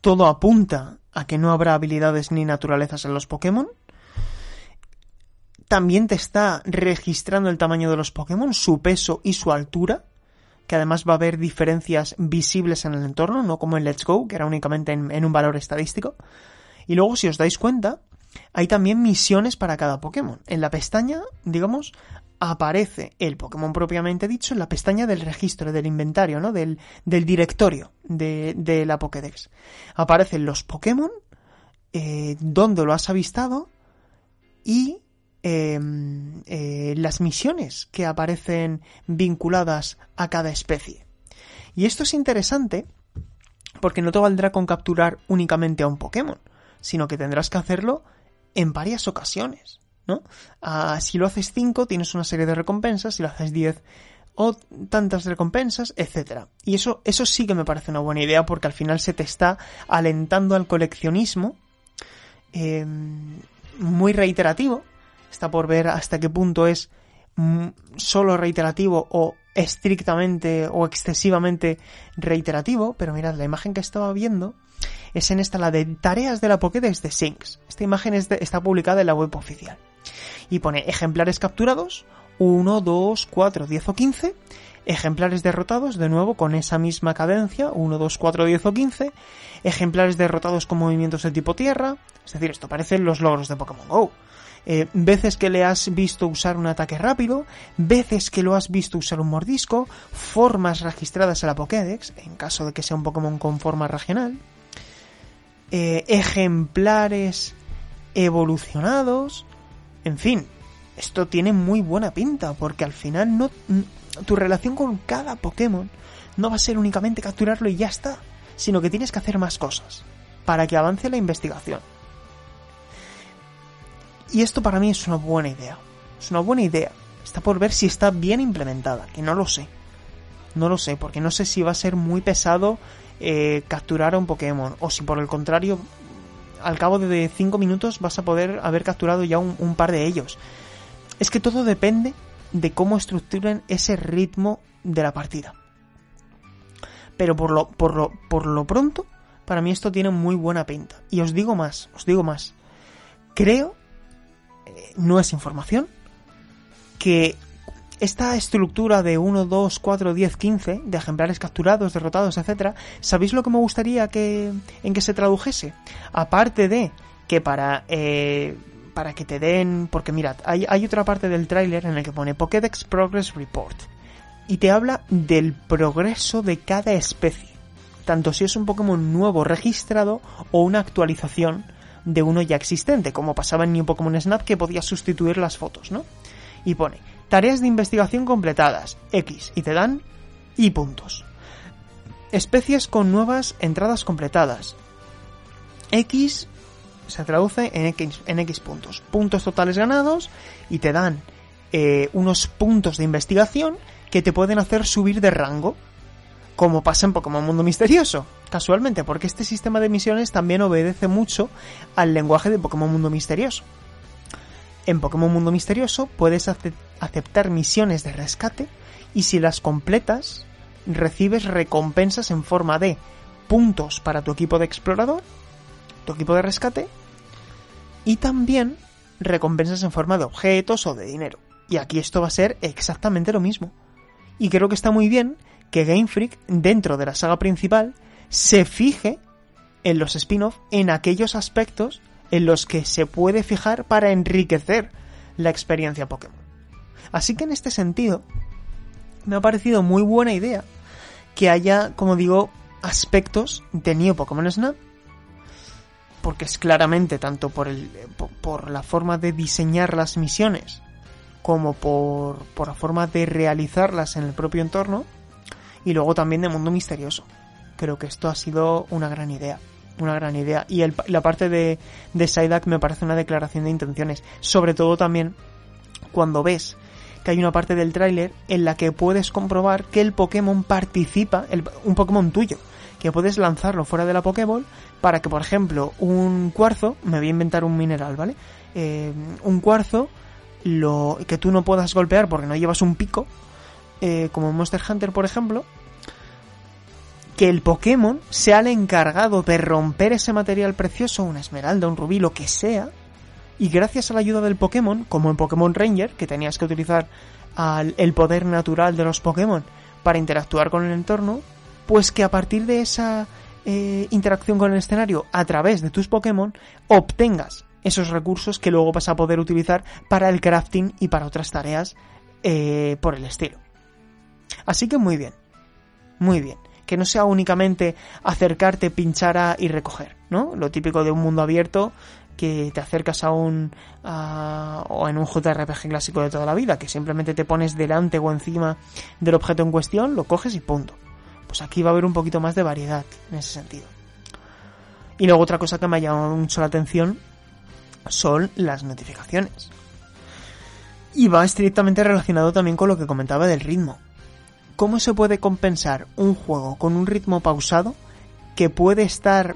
todo apunta a que no habrá habilidades ni naturalezas en los Pokémon, también te está registrando el tamaño de los Pokémon, su peso y su altura, que además va a haber diferencias visibles en el entorno, no como en Let's Go, que era únicamente en, un valor estadístico. Y luego, si os dais cuenta, hay también misiones para cada Pokémon. En la pestaña, digamos, aparece el Pokémon propiamente dicho en la pestaña del registro, del inventario, ¿no? Del, directorio de, de, la Pokédex. Aparecen los Pokémon, eh, dónde lo has avistado y Em, eh, las misiones que aparecen vinculadas a cada especie. Y esto es interesante porque no te valdrá con capturar únicamente a un Pokémon, sino que tendrás que hacerlo en varias ocasiones, ¿no? Ah, si lo haces 5 tienes una serie de recompensas, si lo haces 10 o tantas recompensas, etcétera. Y eso, eso sí que me parece una buena idea porque al final se te está alentando al coleccionismo em, muy reiterativo Está por ver hasta qué punto es mm, solo reiterativo o estrictamente o excesivamente reiterativo, pero mirad, la imagen que estaba viendo es en esta, la de tareas de la Pokédex de Sinks. Esta imagen está publicada en la web oficial. Y pone ejemplares capturados, 1, 2, 4, 10 o 15. Ejemplares derrotados, de nuevo con esa misma cadencia, 1, 2, 4, 10 o 15. Ejemplares derrotados con movimientos de tipo tierra. Es decir, esto parecen los logros de Pokémon GO. Eh, veces que le has visto usar un ataque rápido, veces que lo has visto usar un mordisco, formas registradas en la Pokédex, en caso de que sea un Pokémon con forma regional, eh, ejemplares evolucionados, en fin, esto tiene muy buena pinta, porque al final no, tu relación con cada Pokémon no va a ser únicamente capturarlo y ya está, sino que tienes que hacer más cosas para que avance la investigación. Y esto para mí es una buena idea. Es una buena idea. Está por ver si está bien implementada, que no lo sé. No lo sé, porque no sé si va a ser muy pesado eh, capturar a un Pokémon, o si por el contrario, al cabo de 5 minutos vas a poder haber capturado ya un, par de ellos. Es que todo depende de cómo estructuren ese ritmo de la partida. Pero por lo, por lo, por lo pronto, para mí esto tiene muy buena pinta. Y os digo más, os digo más. Creo no es información, que esta estructura de 1, 2, 4, 10, 15 de ejemplares capturados, derrotados, etcétera, ¿sabéis lo que me gustaría que en que se tradujese? Aparte de que para eh, para que te den, porque mirad, hay, hay otra parte del tráiler en el que pone Pokédex Progress Report y te habla del progreso de cada especie, tanto si es un Pokémon nuevo registrado o una actualización de uno ya existente, como pasaba en New Pokémon Snap que podía sustituir las fotos, ¿no? Y pone, tareas de investigación completadas, X, y te dan Y puntos. Especies con nuevas entradas completadas. X se traduce en X, en X puntos. Puntos totales ganados y te dan eh, unos puntos de investigación que te pueden hacer subir de rango como pasa en Pokémon Mundo Misterioso, casualmente, porque este sistema de misiones también obedece mucho al lenguaje de Pokémon Mundo Misterioso. En Pokémon Mundo Misterioso puedes aceptar misiones de rescate y si las completas recibes recompensas en forma de puntos para tu equipo de explorador, tu equipo de rescate y también recompensas en forma de objetos o de dinero. Y aquí esto va a ser exactamente lo mismo. Y creo que está muy bien que Game Freak, dentro de la saga principal, se fije en los spin-off en aquellos aspectos en los que se puede fijar para enriquecer la experiencia Pokémon. Así que en este sentido, me ha parecido muy buena idea que haya, como digo, aspectos de Neo Pokémon Snap, porque es claramente tanto por, el, por la forma de diseñar las misiones como por, por la forma de realizarlas en el propio entorno y luego también de mundo misterioso. Creo que esto ha sido una gran idea. Una gran idea. Y la parte de, de Psyduck me parece una declaración de intenciones. Sobre todo también cuando ves que hay una parte del tráiler en la que puedes comprobar que el Pokémon participa, un Pokémon tuyo, que puedes lanzarlo fuera de la Pokéball para que, por ejemplo, un cuarzo, me voy a inventar un mineral, ¿vale? Eh, un cuarzo lo que tú no puedas golpear porque no llevas un pico, eh, como Monster Hunter, por ejemplo, que el Pokémon sea el encargado de romper ese material precioso, una esmeralda, un rubí, lo que sea, y gracias a la ayuda del Pokémon, como en Pokémon Ranger, que tenías que utilizar el poder natural de los Pokémon para interactuar con el entorno, pues que a partir de esa eh, interacción con el escenario a través de tus Pokémon obtengas esos recursos que luego vas a poder utilizar para el crafting y para otras tareas eh, por el estilo. Así que muy bien, muy bien. Que no sea únicamente acercarte, pinchar a y recoger, ¿no? Lo típico de un mundo abierto que te acercas a un o en un JRPG clásico de toda la vida, que simplemente te pones delante o encima del objeto en cuestión, lo coges y punto. Pues aquí va a haber un poquito más de variedad en ese sentido. Y luego otra cosa que me ha llamado mucho la atención son las notificaciones. Y va estrictamente relacionado también con lo que comentaba del ritmo. ¿Cómo se puede compensar un juego con un ritmo pausado que puede estar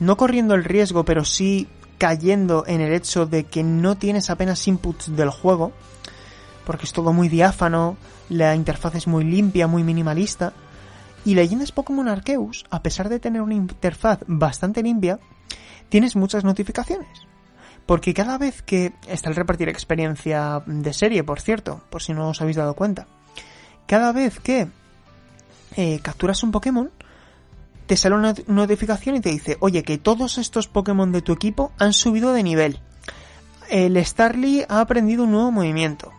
no corriendo el riesgo, pero sí cayendo en el hecho de que no tienes apenas inputs del juego, porque es todo muy diáfano, la interfaz es muy limpia, muy minimalista, y Leyendas Pokémon Arceus, a pesar de tener una interfaz bastante limpia, tienes muchas notificaciones. Porque cada vez que está el repartir experiencia de serie, por cierto, por si no os habéis dado cuenta, cada vez que eh, capturas un Pokémon, te sale una notificación y te dice, oye, que todos estos Pokémon de tu equipo han subido de nivel. El Starly ha aprendido un nuevo movimiento.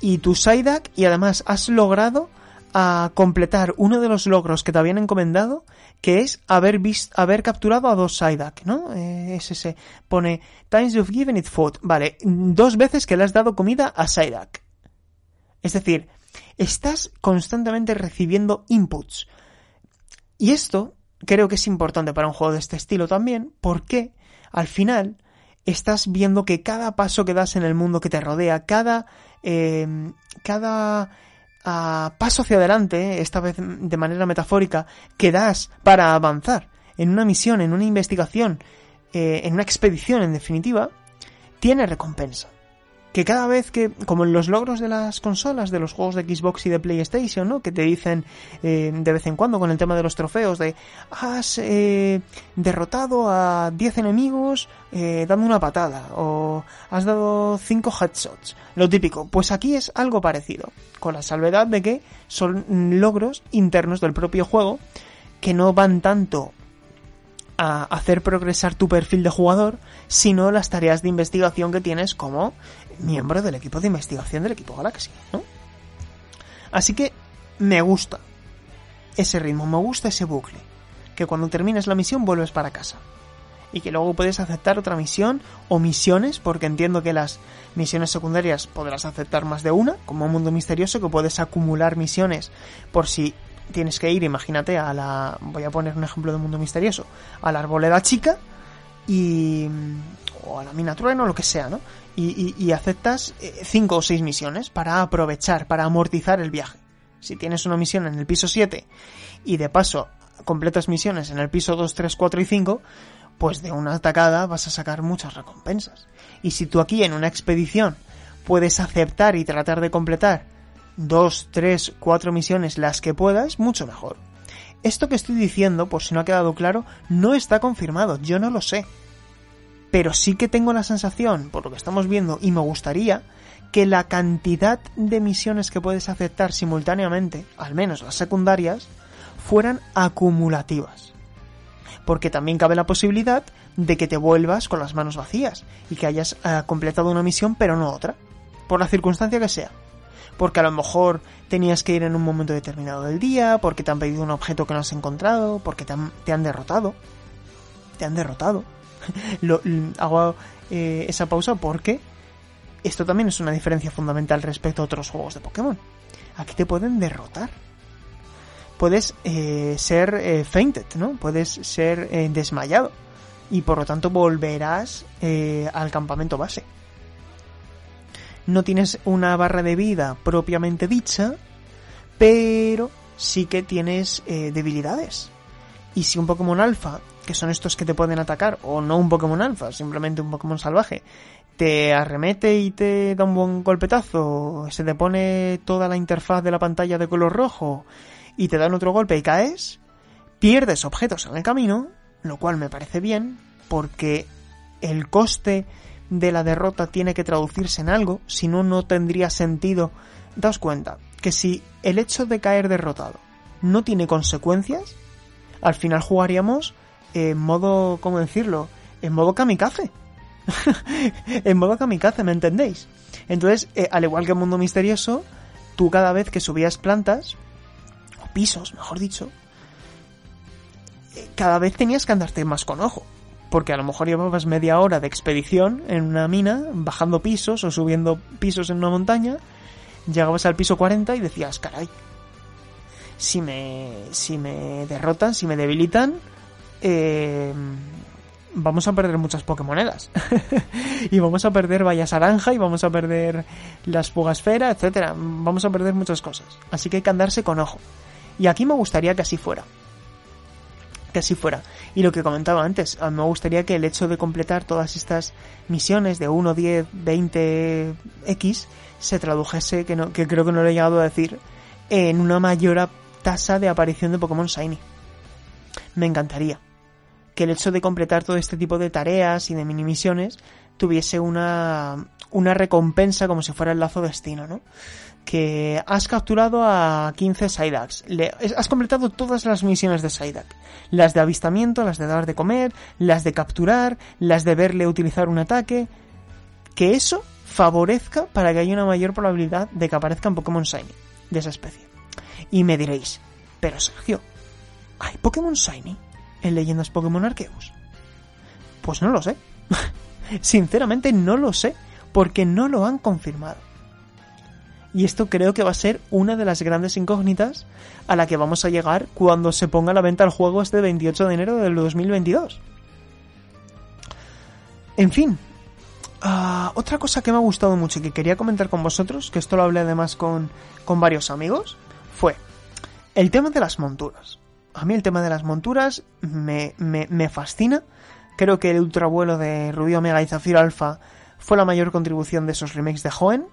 Y tu Psyduck, y además has logrado a completar uno de los logros que te habían encomendado, que es haber visto, haber capturado a dos Psyduck, ¿no? Eh, es ese. Pone Times you've given it food. Vale, dos veces que le has dado comida a Psyduck. Es decir, estás constantemente recibiendo inputs. Y esto creo que es importante para un juego de este estilo también, porque al final estás viendo que cada paso que das en el mundo que te rodea, cada, eh, cada paso hacia adelante, esta vez de manera metafórica, que das para avanzar en una misión, en una investigación, eh, en una expedición en definitiva, tiene recompensa que cada vez que, como en los logros de las consolas, de los juegos de Xbox y de PlayStation, ¿no? Que te dicen eh, de vez en cuando con el tema de los trofeos de has eh, derrotado a 10 enemigos eh, dando una patada o has dado 5 headshots. Lo típico. Pues aquí es algo parecido, con la salvedad de que son logros internos del propio juego que no van tanto a hacer progresar tu perfil de jugador, sino las tareas de investigación que tienes como miembro del equipo de investigación del equipo Galaxy, ¿no? Así que me gusta ese ritmo, me gusta ese bucle, que cuando termines la misión vuelves para casa. Y que luego puedes aceptar otra misión o misiones, porque entiendo que las misiones secundarias podrás aceptar más de una, como un mundo misterioso, que puedes acumular misiones por si tienes que ir, imagínate, a la. Voy a poner un ejemplo de mundo misterioso. A la arboleda chica y. o a la mina trueno, lo que sea, ¿no? Y, y, aceptas eh, cinco o seis misiones para aprovechar, para amortizar el viaje. Si tienes una misión en el piso 7 y de paso completas misiones en el piso 2, 3, 4 y 5, pues de una atacada vas a sacar muchas recompensas. Y si tú aquí en una expedición puedes aceptar y tratar de completar dos, tres, cuatro misiones, las que puedas, mucho mejor. Esto que estoy diciendo, por si no ha quedado claro, no está confirmado, yo no lo sé. Pero sí que tengo la sensación, por lo que estamos viendo, y me gustaría, que la cantidad de misiones que puedes aceptar simultáneamente, al menos las secundarias, fueran acumulativas. Porque también cabe la posibilidad de que te vuelvas con las manos vacías y que hayas eh, completado una misión pero no otra, por la circunstancia que sea porque a lo mejor tenías que ir en un momento determinado del día, porque te han pedido un objeto que no has encontrado, porque te han, derrotado. Te han derrotado. Hago eh, esa pausa porque Esto también es una diferencia fundamental respecto a otros juegos de Pokémon. Aquí te pueden derrotar. Puedes eh, ser eh, fainted, ¿no? Puedes ser eh, desmayado. Y por lo tanto volverás al campamento base. No tienes una barra de vida propiamente dicha, pero sí que tienes debilidades. Y si un Pokémon alfa, que son estos que te pueden atacar, o no un Pokémon alfa, simplemente un Pokémon salvaje, te arremete y te da un buen golpetazo, se te pone toda la interfaz de la pantalla de color rojo y te dan otro golpe y caes, pierdes objetos en el camino, lo cual me parece bien, porque el coste de la derrota tiene que traducirse en algo, si no, no tendría sentido. Daos cuenta que si el hecho de caer derrotado no tiene consecuencias, al final jugaríamos en modo, ¿cómo decirlo? En modo kamikaze. en modo kamikaze, ¿me entendéis? Entonces, eh, al igual que en Mundo Misterioso, tú cada vez que subías plantas, o pisos, mejor dicho, eh, cada vez tenías que andarte más con ojo. Porque a lo mejor llevabas media hora de expedición en una mina, bajando pisos o subiendo pisos en una montaña, llegabas al piso 40 y decías, caray, si me, si me derrotan, si me debilitan, eh, vamos a perder muchas Pokémonedas. y vamos a perder Vallas Aranja y vamos a perder las Fugasfera, etcétera. Vamos a perder muchas cosas. Así que hay que andarse con ojo. Y aquí me gustaría que así fuera. Que así fuera. Y lo que comentaba antes, me gustaría que el hecho de completar todas estas misiones de 1, 10, 20 X se tradujese, que, no, que creo que no lo he llegado a decir, en una mayor tasa de aparición de Pokémon Shiny. Me encantaría que el hecho de completar todo este tipo de tareas y de mini misiones tuviese una, una recompensa como si fuera el lazo destino, ¿no? Que has capturado a 15 Psyducks. has completado todas las misiones de Psyduck. Las de avistamiento, las de dar de comer, las de capturar, las de verle utilizar un ataque. Que eso favorezca para que haya una mayor probabilidad de que aparezcan Pokémon Shiny de esa especie. Y me diréis, pero Sergio, ¿hay Pokémon Shiny? En Leyendas Pokémon Arceus? Pues no lo sé. Sinceramente no lo sé, porque no lo han confirmado. Y esto creo que va a ser una de las grandes incógnitas a la que vamos a llegar cuando se ponga a la venta el juego este 28 de enero del 2022. En fin, ah, otra cosa que me ha gustado mucho y que quería comentar con vosotros, que esto lo hablé además con, con varios amigos, fue el tema de las monturas a mí el tema de las monturas me, me, fascina. Creo que el ultravuelo de Rubio Omega y Zafiro Alpha fue la mayor contribución de esos remakes de Hoenn.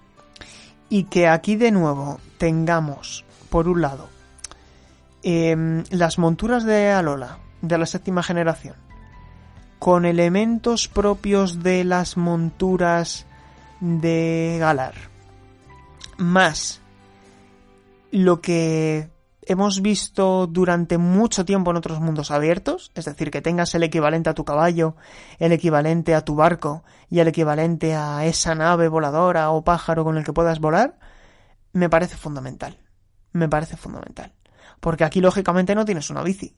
Y que aquí de nuevo tengamos, por un lado, em, las monturas de Alola, de la séptima generación, con elementos propios de las monturas de Galar, más lo que hemos visto durante mucho tiempo en otros mundos abiertos, es decir, que tengas el equivalente a tu caballo, el equivalente a tu barco y el equivalente a esa nave voladora o pájaro con el que puedas volar, me parece fundamental. Me parece fundamental. Porque aquí lógicamente no tienes una bici.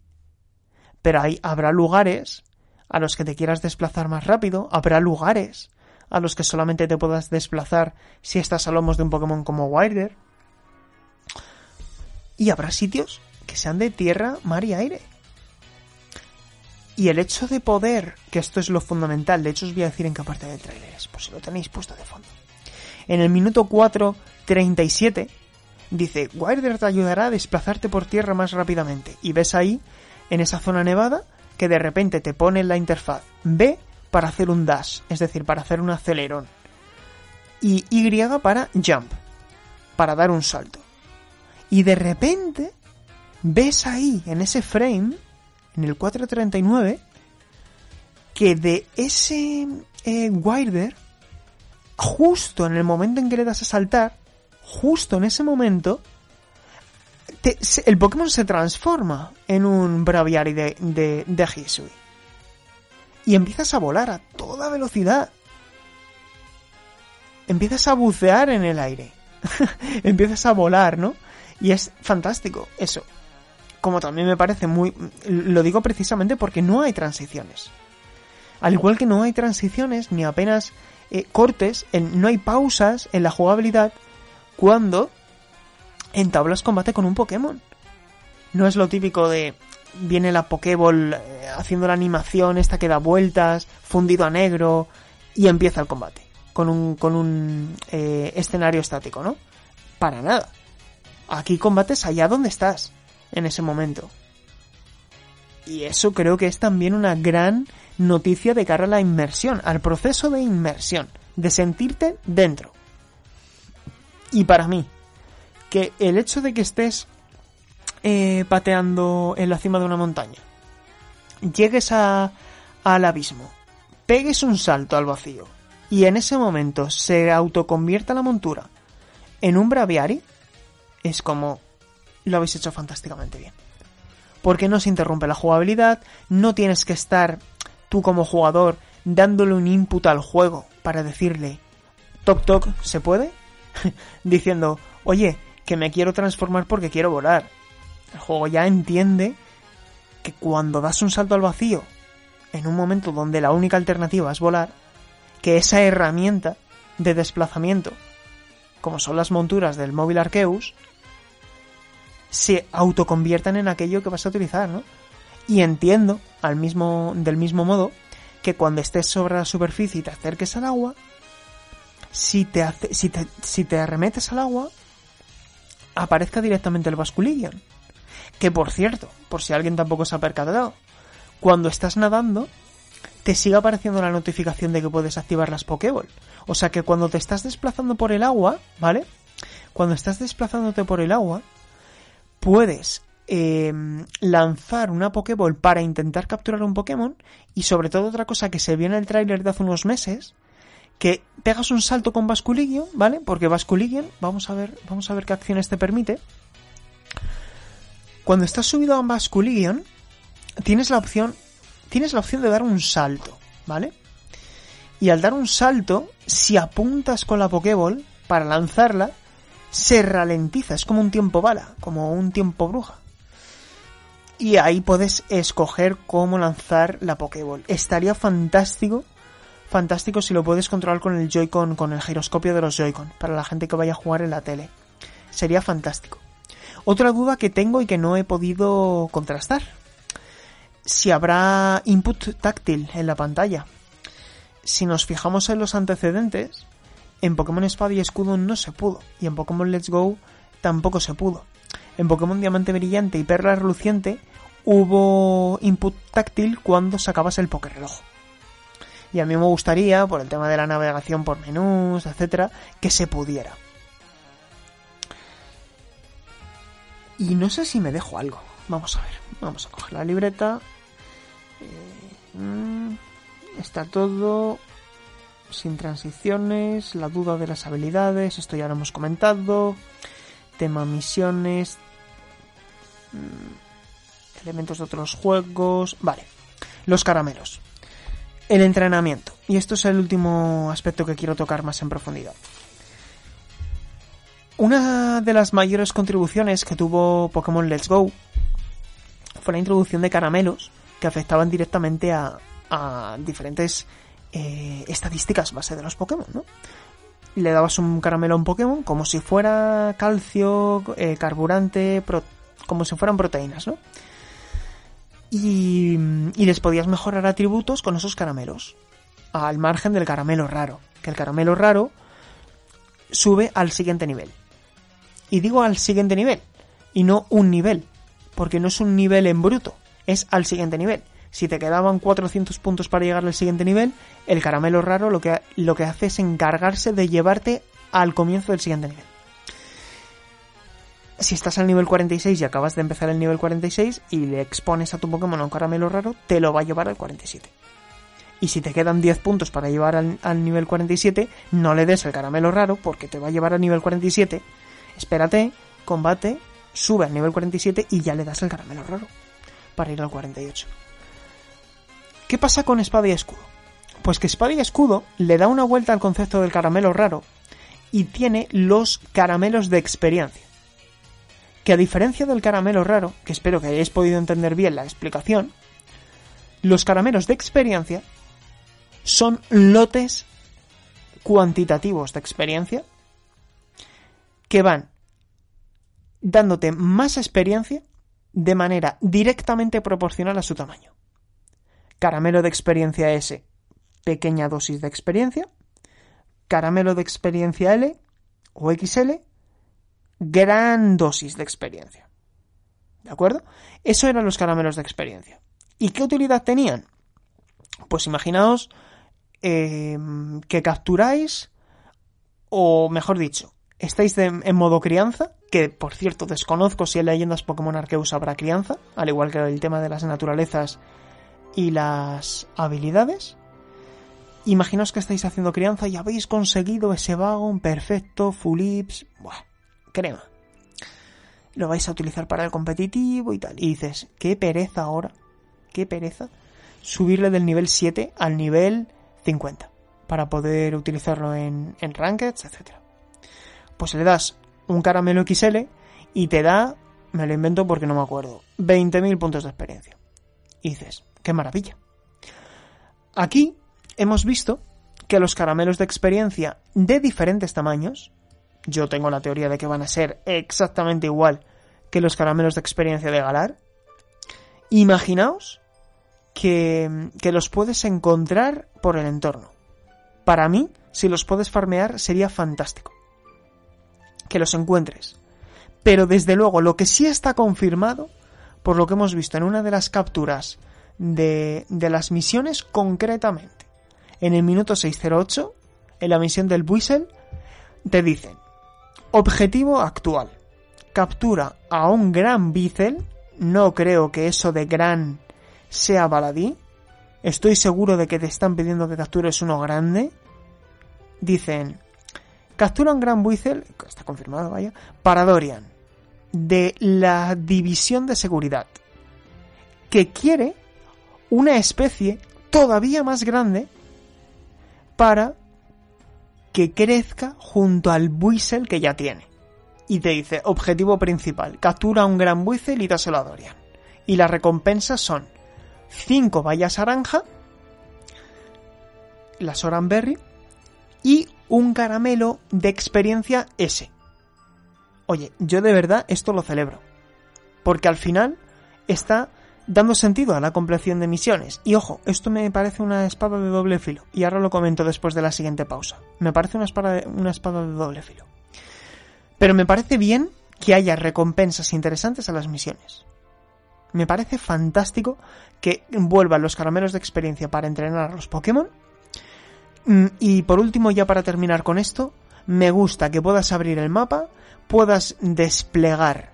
Pero ahí habrá lugares a los que te quieras desplazar más rápido, habrá lugares a los que solamente te puedas desplazar si estás a lomos de un Pokémon como Wilder, y habrá sitios que sean de tierra, mar y aire. Y el hecho de poder, que esto es lo fundamental, de hecho os voy a decir en qué parte del trailer es, por si lo tenéis puesto de fondo. En el minuto 4.37 dice, Wilder te ayudará a desplazarte por tierra más rápidamente. Y ves ahí, en esa zona nevada, que de repente te pone la interfaz B para hacer un dash, es decir, para hacer un acelerón. Y Y para jump, para dar un salto. Y de repente ves ahí, en ese frame, en el 439, que de ese eh, Wilder, justo en el momento en que le das a saltar, justo en ese momento, el Pokémon se transforma en un Braviary de, de, de Hisui. Y empiezas a volar a toda velocidad. Empiezas a bucear en el aire. empiezas a volar, ¿no? Y es fantástico eso. Como también me parece muy... Lo digo precisamente porque no hay transiciones. Al igual que no hay transiciones ni apenas eh, cortes, no hay pausas en la jugabilidad cuando entablas combate con un Pokémon. No es lo típico de viene la Pokéball eh, haciendo la animación esta que da vueltas, fundido a negro y empieza el combate con un, con un eh, escenario estático, ¿no? Para nada. Aquí combates allá donde estás en ese momento. Y eso creo que es también una gran noticia de cara a la inmersión, al proceso de inmersión, de sentirte dentro. Y para mí, que el hecho de que estés eh, pateando en la cima de una montaña, llegues a, al abismo, pegues un salto al vacío y en ese momento se autoconvierta la montura en un braviari, es como lo habéis hecho fantásticamente bien. Porque no se interrumpe la jugabilidad, no tienes que estar tú como jugador dándole un input al juego para decirle, toc toc, ¿se puede? Diciendo, oye, que me quiero transformar porque quiero volar. El juego ya entiende que cuando das un salto al vacío, en un momento donde la única alternativa es volar, que esa herramienta de desplazamiento, como son las monturas del móvil Arceus, se autoconviertan en aquello que vas a utilizar, ¿no? Y entiendo, al mismo, del mismo modo, que cuando estés sobre la superficie y te acerques al agua, si te, hace, si te, si te arremetes al agua, aparezca directamente el Basculidion. Que por cierto, por si alguien tampoco se ha percatado, cuando estás nadando, te sigue apareciendo la notificación de que puedes activar las Pokéball. O sea que cuando te estás desplazando por el agua, ¿vale? Cuando estás desplazándote por el agua, puedes em, lanzar una Pokéball para intentar capturar un Pokémon y sobre todo otra cosa que se vio en el tráiler de hace unos meses que pegas un salto con Basculigion, ¿vale? Porque Basculigion, vamos a ver, vamos a ver qué acciones te permite. Cuando estás subido a Basculigion, tienes la opción tienes la opción de dar un salto, ¿vale? Y al dar un salto, si apuntas con la Pokéball para lanzarla, se ralentiza, es como un tiempo bala, como un tiempo bruja. Y ahí puedes escoger cómo lanzar la Pokéball. Estaría fantástico, fantástico si lo puedes controlar con el Joy-Con, con el giroscopio de los Joy-Con, para la gente que vaya a jugar en la tele. Sería fantástico. Otra duda que tengo y que no he podido contrastar. Si habrá input táctil en la pantalla. Si nos fijamos en los antecedentes, en Pokémon Espada y Escudo no se pudo. Y en Pokémon Let's Go tampoco se pudo. En Pokémon Diamante Brillante y Perla Reluciente hubo input táctil cuando sacabas el Reloj. Y a mí me gustaría, por el tema de la navegación por menús, etcétera, que se pudiera. Y no sé si me dejo algo. Vamos a ver. Vamos a coger la libreta. Eh, mm, está todo sin transiciones, la duda de las habilidades, esto ya lo hemos comentado, tema misiones, mm, elementos de otros juegos, vale, los caramelos, el entrenamiento, y esto es el último aspecto que quiero tocar más en profundidad. Una de las mayores contribuciones que tuvo Pokémon Let's Go fue la introducción de caramelos que afectaban directamente a, a diferentes eh, estadísticas base de los Pokémon, ¿no? Le dabas un caramelo a un Pokémon como si fuera calcio, eh, carburante, como si fueran proteínas, ¿no? Y, y les podías mejorar atributos con esos caramelos, al margen del caramelo raro, que el caramelo raro sube al siguiente nivel. Y digo al siguiente nivel, y no un nivel, porque no es un nivel en bruto, es al siguiente nivel. Si te quedaban 400 puntos para llegar al siguiente nivel, el caramelo raro lo que, lo que hace es encargarse de llevarte al comienzo del siguiente nivel. Si estás al nivel 46 y acabas de empezar el nivel 46 y le expones a tu Pokémon a un caramelo raro, te lo va a llevar al 47. Y si te quedan 10 puntos para llevar al, al, nivel 47, no le des el caramelo raro porque te va a llevar al nivel 47. Espérate, combate, sube al nivel 47 y ya le das el caramelo raro para ir al 48. ¿Qué pasa con espada y escudo? Pues que espada y escudo le da una vuelta al concepto del caramelo raro y tiene los caramelos de experiencia. Que a diferencia del caramelo raro, que espero que hayáis podido entender bien la explicación, los caramelos de experiencia son lotes cuantitativos de experiencia que van dándote más experiencia de manera directamente proporcional a su tamaño. Caramelo de experiencia S, pequeña dosis de experiencia. Caramelo de experiencia L o XL, gran dosis de experiencia. ¿De acuerdo? Eso eran los caramelos de experiencia. ¿Y qué utilidad tenían? Pues imaginaos eh, que capturáis, o mejor dicho, estáis en modo crianza, que por cierto desconozco si en leyendas Pokémon Arceus habrá crianza, al igual que el tema de las naturalezas y las habilidades. Imaginaos que estáis haciendo crianza y habéis conseguido ese vagón perfecto, full ips, buah, crema. Lo vais a utilizar para el competitivo y tal. Y dices, qué pereza ahora, qué pereza, subirle del nivel 7 al nivel 50 para poder utilizarlo en, en rankeds, etc. Pues le das un caramelo XL y te da, me lo invento porque no me acuerdo, 20.000 puntos de experiencia. Y dices, qué maravilla. Aquí hemos visto que los caramelos de experiencia de diferentes tamaños, yo tengo la teoría de que van a ser exactamente igual que los caramelos de experiencia de Galar, imaginaos que, que los puedes encontrar por el entorno. Para mí, si los puedes farmear, sería fantástico que los encuentres. Pero desde luego, lo que sí está confirmado, por lo que hemos visto en una de las capturas de, de las misiones concretamente, en el minuto 608, en la misión del Buisel, te dicen, objetivo actual, captura a un gran Bicel, no creo que eso de gran sea baladí, estoy seguro de que te están pidiendo que captures uno grande, dicen, Captura un gran Buizel, está confirmado, vaya, para Dorian, de la División de Seguridad, que quiere una especie todavía más grande para que crezca junto al Buizel que ya tiene. Y te dice, objetivo principal, captura un gran Buizel y dáselo a Dorian. Y las recompensas son 5 vallas naranja, la Soranberry y un caramelo de experiencia S. Oye, yo de verdad esto lo celebro. Porque al final está dando sentido a la compleción de misiones. Y ojo, esto me parece una espada de doble filo. Y ahora lo comento después de la siguiente pausa. Me parece una espada de, una espada de doble filo. Pero me parece bien que haya recompensas interesantes a las misiones. Me parece fantástico que vuelvan los caramelos de experiencia para entrenar a los Pokémon Mm, y por último, ya para terminar con esto, me gusta que puedas abrir el mapa, puedas desplegar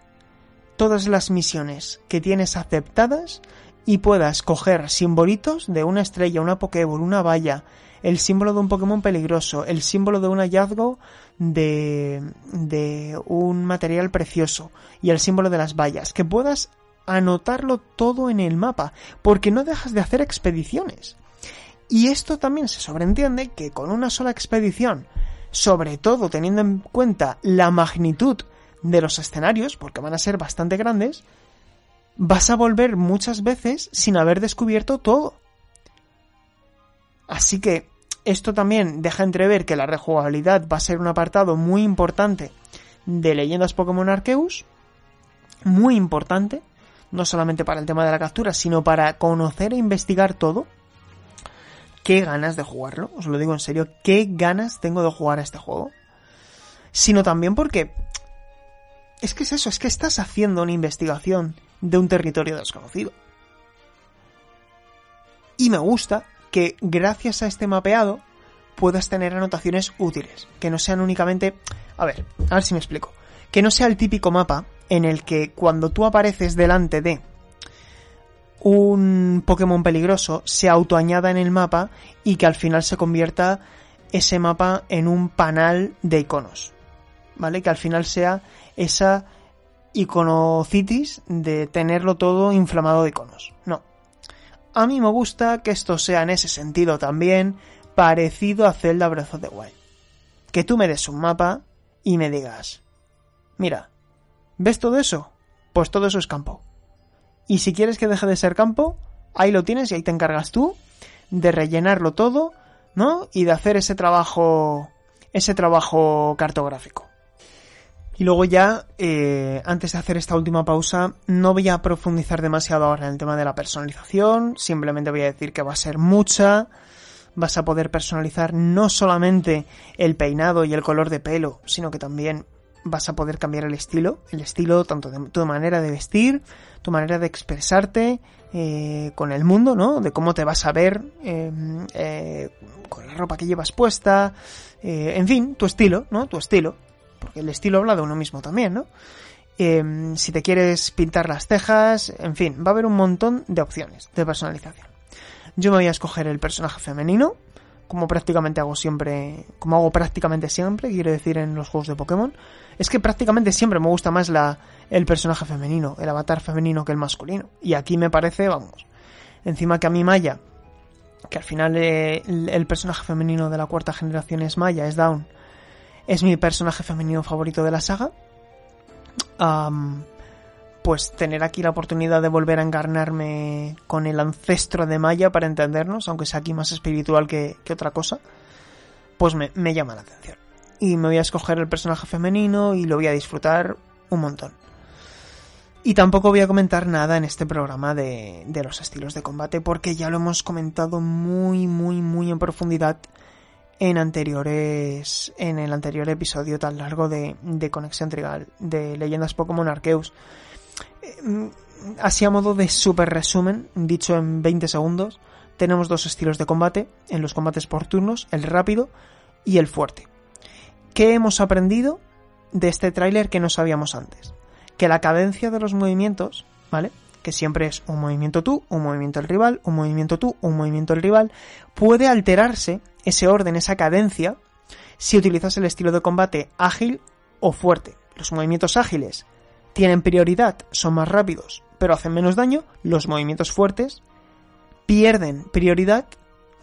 todas las misiones que tienes aceptadas y puedas coger simbolitos de una estrella, una Pokéball, una valla, el símbolo de un Pokémon peligroso, el símbolo de un hallazgo de, de un material precioso y el símbolo de las vallas, que puedas anotarlo todo en el mapa, porque no dejas de hacer expediciones. Y esto también se sobreentiende que con una sola expedición, sobre todo teniendo en cuenta la magnitud de los escenarios, porque van a ser bastante grandes, vas a volver muchas veces sin haber descubierto todo. Así que esto también deja entrever que la rejugabilidad va a ser un apartado muy importante de Leyendas Pokémon Arceus, muy importante, no solamente para el tema de la captura, sino para conocer e investigar todo qué ganas de jugarlo, os lo digo en serio, qué ganas tengo de jugar a este juego. Sino también porque es que es eso, es que estás haciendo una investigación de un territorio desconocido. Y me gusta que gracias a este mapeado puedas tener anotaciones útiles, que no sean únicamente... A ver, a ver si me explico. Que no sea el típico mapa en el que cuando tú apareces delante de un Pokémon peligroso se autoañada en el mapa y que al final se convierta ese mapa en un panel de iconos. ¿Vale? Que al final sea esa iconocitis de tenerlo todo inflamado de iconos. No. A mí me gusta que esto sea en ese sentido también parecido a Zelda Breath of the Wild. Que tú me des un mapa y me digas, mira, ¿ves todo eso? Pues todo eso es campo. Y si quieres que deje de ser campo, ahí lo tienes y ahí te encargas tú de rellenarlo todo ¿no? Y de hacer ese trabajo, ese trabajo cartográfico. Y luego ya, eh, antes de hacer esta última pausa, no voy a profundizar demasiado ahora en el tema de la personalización, simplemente voy a decir que va a ser mucha, vas a poder personalizar no solamente el peinado y el color de pelo, sino que también vas a poder cambiar el estilo, el estilo tanto de tu manera de vestir, tu manera de expresarte eh, con el mundo, ¿no? De cómo te vas a ver em, eh, con la ropa que llevas puesta, eh, en fin, tu estilo, ¿no? Tu estilo, el estilo habla de uno mismo también, ¿no? Em, si te quieres pintar las cejas, en fin, va a haber un montón de opciones de personalización. Yo me voy a escoger el personaje femenino, como prácticamente hago siempre, como hago prácticamente siempre, quiero decir en los juegos de Pokémon, es que prácticamente siempre me gusta más la, el personaje femenino, el avatar femenino que el masculino. Y aquí me parece, vamos, encima que a mí Maya, que al final eh, el, personaje femenino de la cuarta generación es Maya, es Down, es mi personaje femenino favorito de la saga pues tener aquí la oportunidad de volver a encarnarme con el ancestro de Maya para entendernos, aunque sea aquí más espiritual que, otra cosa, pues me, llama la atención. Y me voy a escoger el personaje femenino y lo voy a disfrutar un montón. Y tampoco voy a comentar nada en este programa de, de, los estilos de combate porque ya lo hemos comentado muy, muy, muy en profundidad en anteriores, en el anterior episodio tan largo de, de Conexión Trigal, de Leyendas Pokémon Arceus. Mm, así a modo de super resumen, dicho en 20 segundos, tenemos dos estilos de combate en los combates por turnos, el rápido y el fuerte. ¿Qué hemos aprendido de este tráiler que no sabíamos antes? Que la cadencia de los movimientos, ¿vale? Que siempre es un movimiento tú, un movimiento el rival, un movimiento tú, un movimiento el rival, puede alterarse ese orden, esa cadencia, si utilizas el estilo de combate ágil o fuerte. Los movimientos ágiles tienen prioridad, son más rápidos, pero hacen menos daño. Los movimientos fuertes pierden prioridad,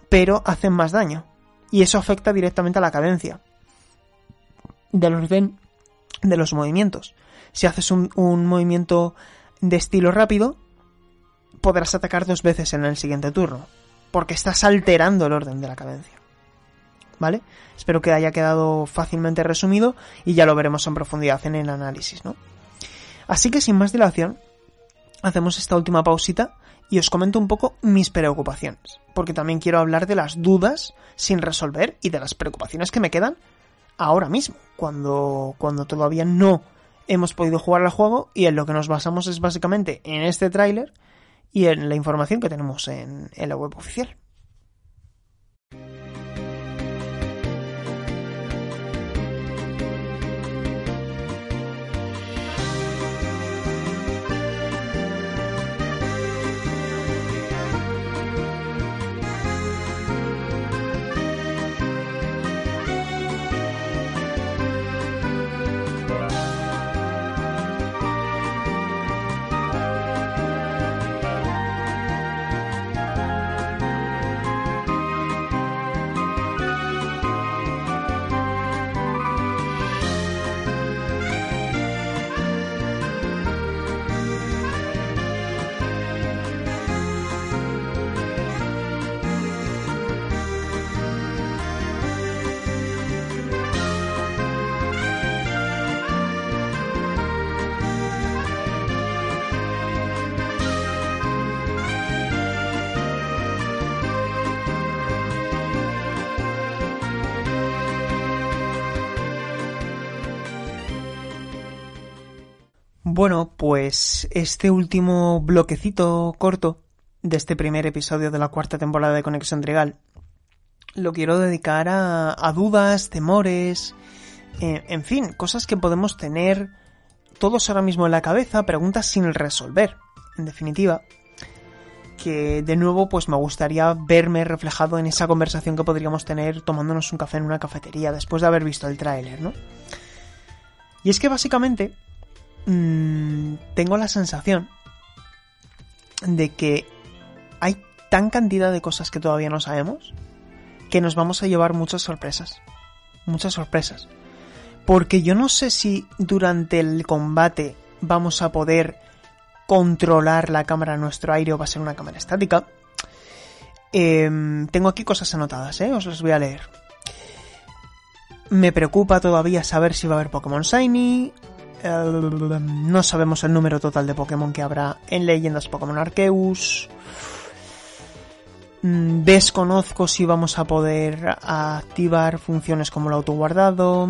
pero hacen más daño. Y eso afecta directamente a la cadencia del orden de los movimientos. Si haces un, un movimiento de estilo rápido, podrás atacar dos veces en el siguiente turno, porque estás alterando el orden de la cadencia. ¿Vale? Espero que haya quedado fácilmente resumido y ya lo veremos en profundidad en el análisis, ¿no? Así que sin más dilación, hacemos esta última pausita y os comento un poco mis preocupaciones, porque también quiero hablar de las dudas sin resolver y de las preocupaciones que me quedan ahora mismo, cuando, cuando todavía no hemos podido jugar al juego y en lo que nos basamos es básicamente en este tráiler y en la información que tenemos en, en la web oficial. Bueno, pues este último bloquecito corto de este primer episodio de la cuarta temporada de Conexión Trigal lo quiero dedicar a, dudas, temores, eh, en fin, cosas que podemos tener todos ahora mismo en la cabeza, preguntas sin resolver, en definitiva, que de nuevo pues me gustaría verme reflejado en esa conversación que podríamos tener tomándonos un café en una cafetería después de haber visto el tráiler, ¿no? Y es que básicamente Mm, tengo la sensación de que hay tan cantidad de cosas que todavía no sabemos que nos vamos a llevar muchas sorpresas. Muchas sorpresas. Porque yo no sé si durante el combate vamos a poder controlar la cámara nuestro aire o va a ser una cámara estática. Em, tengo aquí cosas anotadas, ¿eh? Os las voy a leer. Me preocupa todavía saber si va a haber Pokémon Shiny. No sabemos el número total de Pokémon que habrá en Leyendas Pokémon Arceus. Mm, desconozco si vamos a poder activar funciones como el autoguardado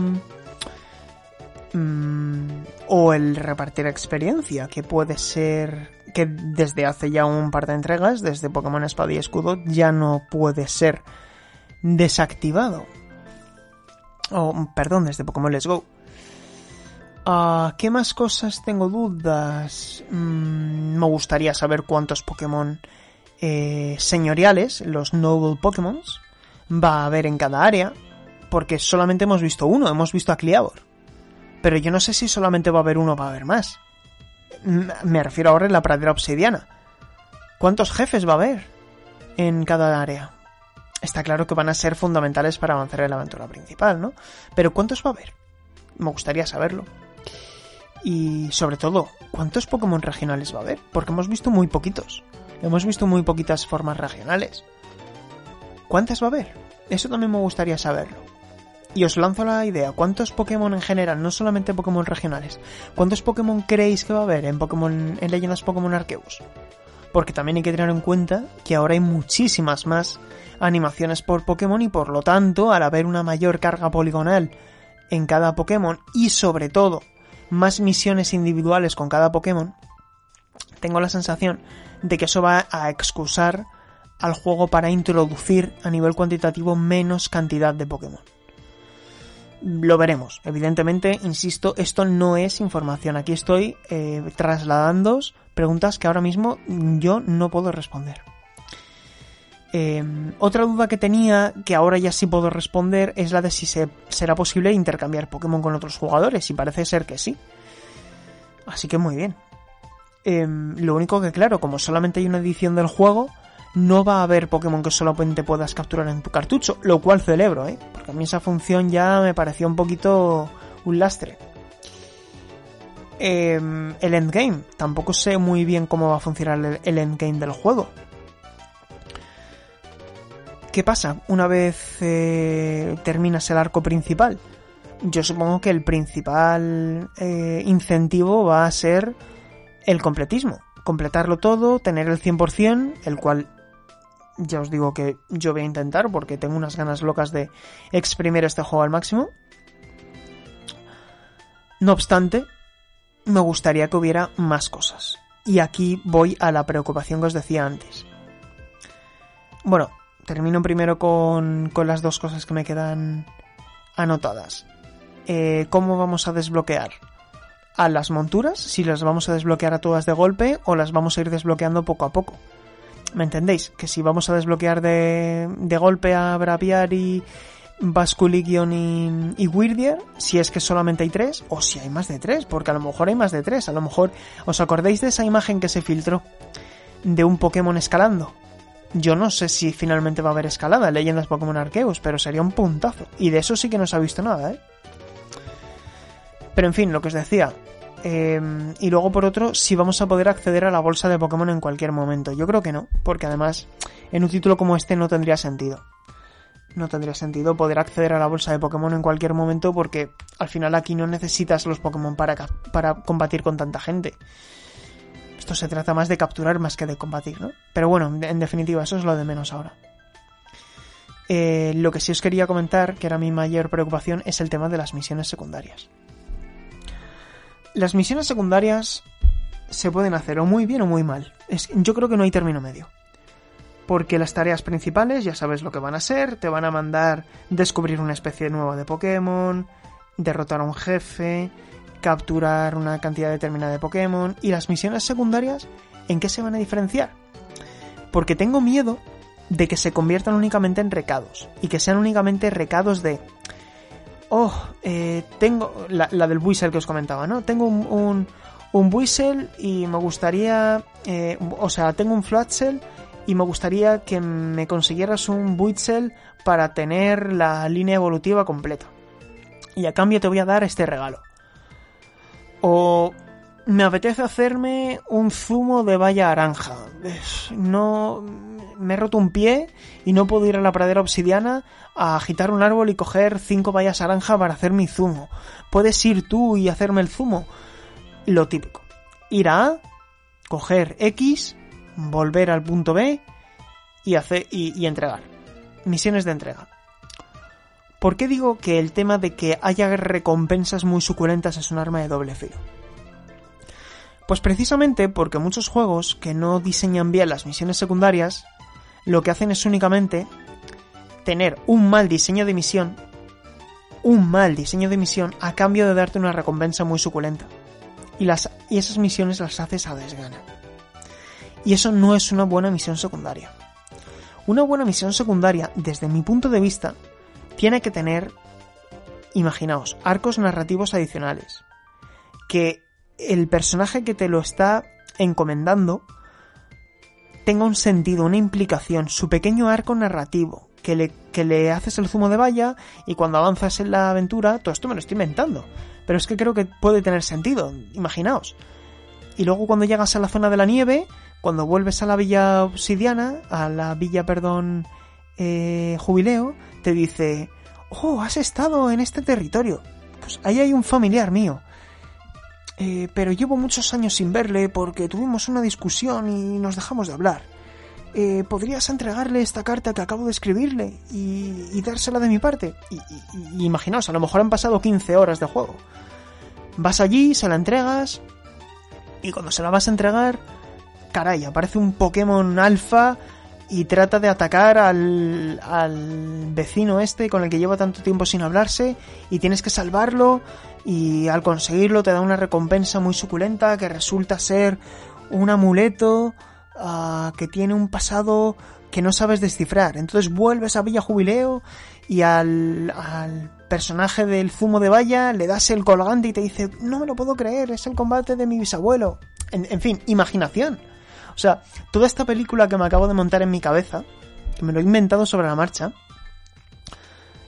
mm, o el repartir experiencia, que puede ser que desde hace ya un par de entregas, desde Pokémon Espada y Escudo, ya no puede ser desactivado. O, perdón, desde Pokémon Let's Go. Ah, ¿Qué más cosas tengo dudas? Mm, me gustaría saber cuántos Pokémon eh, señoriales, los Noble Pokémon, va a haber en cada área, porque solamente hemos visto uno, hemos visto a Cliabor. Pero yo no sé si solamente va a haber uno o va a haber más. Me refiero ahora en la pradera obsidiana. ¿Cuántos jefes va a haber en cada área? Está claro que van a ser fundamentales para avanzar en la aventura principal, ¿no? Pero ¿cuántos va a haber? Me gustaría saberlo. Y sobre todo, ¿cuántos Pokémon regionales va a haber? Porque hemos visto muy poquitos. Hemos visto muy poquitas formas regionales. ¿Cuántas va a haber? Eso también me gustaría saberlo. Y os lanzo la idea, ¿cuántos Pokémon en general, no solamente Pokémon regionales, cuántos Pokémon creéis que va a haber en Pokémon en Leyendas Pokémon Arceus? Porque también hay que tener en cuenta que ahora hay muchísimas más animaciones por Pokémon y por lo tanto, al haber una mayor carga poligonal en cada Pokémon y sobre todo más misiones individuales con cada Pokémon, tengo la sensación de que eso va a excusar al juego para introducir a nivel cuantitativo menos cantidad de Pokémon. Lo veremos. Evidentemente, insisto, esto no es información. Aquí estoy eh, trasladando preguntas que ahora mismo yo no puedo responder. Em, otra duda que tenía, que ahora ya sí puedo responder, es la de si se, será posible intercambiar Pokémon con otros jugadores, y parece ser que sí. Así que muy bien. Em, lo único que, claro, como solamente hay una edición del juego, no va a haber Pokémon que solamente puedas capturar en tu cartucho, lo cual celebro, ¿eh? Porque a mí esa función ya me pareció un poquito un lastre. Em, el endgame, tampoco sé muy bien cómo va a funcionar el, endgame del juego. ¿Qué pasa una vez eh, terminas el arco principal? Yo supongo que el principal eh, incentivo va a ser el completismo. Completarlo todo, tener el 100%, el cual ya os digo que yo voy a intentar porque tengo unas ganas locas de exprimir este juego al máximo. No obstante, me gustaría que hubiera más cosas. Y aquí voy a la preocupación que os decía antes. Bueno, termino primero con, con las dos cosas que me quedan anotadas. Eh, ¿Cómo vamos a desbloquear a las monturas, si las vamos a desbloquear a todas de golpe o las vamos a ir desbloqueando poco a poco. ¿Me entendéis? Que si vamos a desbloquear de, de golpe a Braviary, Basculigion y, y Weirdier, si es que solamente hay tres, o si hay más de tres, porque a lo mejor hay más de tres. A lo mejor, ¿os acordáis de esa imagen que se filtró? De un Pokémon escalando. Yo no sé si finalmente va a haber escalada en Leyendas Pokémon Arceus, pero sería un puntazo. Y de eso sí que no se ha visto nada, ¿eh? Pero en fin, lo que os decía, Em, y luego por otro, si vamos a poder acceder a la bolsa de Pokémon en cualquier momento. Yo creo que no, porque además en un título como este no tendría sentido. No tendría sentido poder acceder a la bolsa de Pokémon en cualquier momento porque al final aquí no necesitas los Pokémon para, para combatir con tanta gente. Esto se trata más de capturar más que de combatir, ¿no? Pero bueno, en definitiva, eso es lo de menos ahora. Eh, lo que sí os quería comentar, que era mi mayor preocupación, es el tema de las misiones secundarias. Las misiones secundarias se pueden hacer o muy bien o muy mal. Es, yo creo que no hay término medio. Porque las tareas principales ya sabes lo que van a ser, te van a mandar descubrir una especie nueva de Pokémon, derrotar a un jefe, capturar una cantidad determinada de Pokémon. Y las misiones secundarias, ¿en qué se van a diferenciar? Porque tengo miedo de que se conviertan únicamente en recados. Y que sean únicamente recados de oh, eh, tengo la, del Buisel que os comentaba, ¿no? Tengo un, un, un y me gustaría, eh, o sea, tengo un Flatshell y me gustaría que me consiguieras un Buisel para tener la línea evolutiva completa. Y a cambio te voy a dar este regalo. O me apetece hacerme un zumo de valla naranja. No me he roto un pie y no puedo ir a la pradera obsidiana a agitar un árbol y coger cinco vallas naranja para hacer mi zumo. Puedes ir tú y hacerme el zumo. Lo típico. Ir a A, coger X, volver al punto B y, hacer, y, entregar. Misiones de entrega. ¿Por qué digo que el tema de que haya recompensas muy suculentas es un arma de doble filo? Pues precisamente porque muchos juegos que no diseñan bien las misiones secundarias, lo que hacen es únicamente tener un mal diseño de misión, un mal diseño de misión a cambio de darte una recompensa muy suculenta. Y, y esas misiones las haces a desgana. Y eso no es una buena misión secundaria. Una buena misión secundaria, desde mi punto de vista, tiene que tener, imaginaos, arcos narrativos adicionales. Que el personaje que te lo está encomendando tenga un sentido, una implicación, su pequeño arco narrativo, que le, que le haces el zumo de valla y cuando avanzas en la aventura, todo esto me lo estoy inventando. Pero es que creo que puede tener sentido, imaginaos. Y luego cuando llegas a la zona de la nieve, cuando vuelves a la villa obsidiana, a la villa, perdón, eh, jubileo, te dice, oh, has estado en este territorio. Pues ahí hay un familiar mío. Eh, pero llevo muchos años sin verle porque tuvimos una discusión y nos dejamos de hablar. Eh, ¿Podrías entregarle esta carta que acabo de escribirle y, dársela de mi parte? Y, imaginaos, a lo mejor han pasado 15 horas de juego. Vas allí, se la entregas y cuando se la vas a entregar caray, aparece un Pokémon alfa y trata de atacar al, al vecino este con el que lleva tanto tiempo sin hablarse y tienes que salvarlo y al conseguirlo te da una recompensa muy suculenta que resulta ser un amuleto ah, que tiene un pasado que no sabes descifrar. Entonces vuelves a Villa Jubileo y al, al personaje del zumo de valla le das el colgante y te dice, no me lo puedo creer, es el combate de mi bisabuelo. en fin, imaginación. O sea, toda esta película que me acabo de montar en mi cabeza, que me lo he inventado sobre la marcha,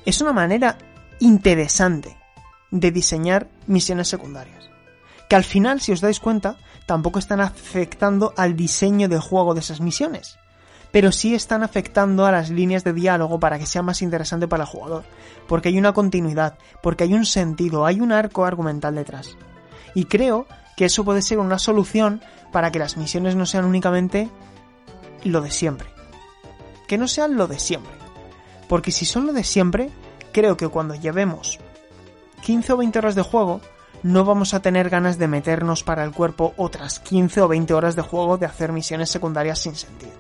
es una manera interesante de diseñar misiones secundarias. Que al final, si os dais cuenta, tampoco están afectando al diseño de juego de esas misiones. Pero sí están afectando a las líneas de diálogo para que sea más interesante para el jugador. Porque hay una continuidad, porque hay un sentido, hay un arco argumental detrás. Y creo que eso puede ser una solución para que las misiones no sean únicamente lo de siempre. Que no sean lo de siempre. Porque si son lo de siempre, creo que cuando llevemos 15 o 20 horas de juego, no vamos a tener ganas de meternos para el cuerpo otras 15 o 20 horas de juego de hacer misiones secundarias sin sentido.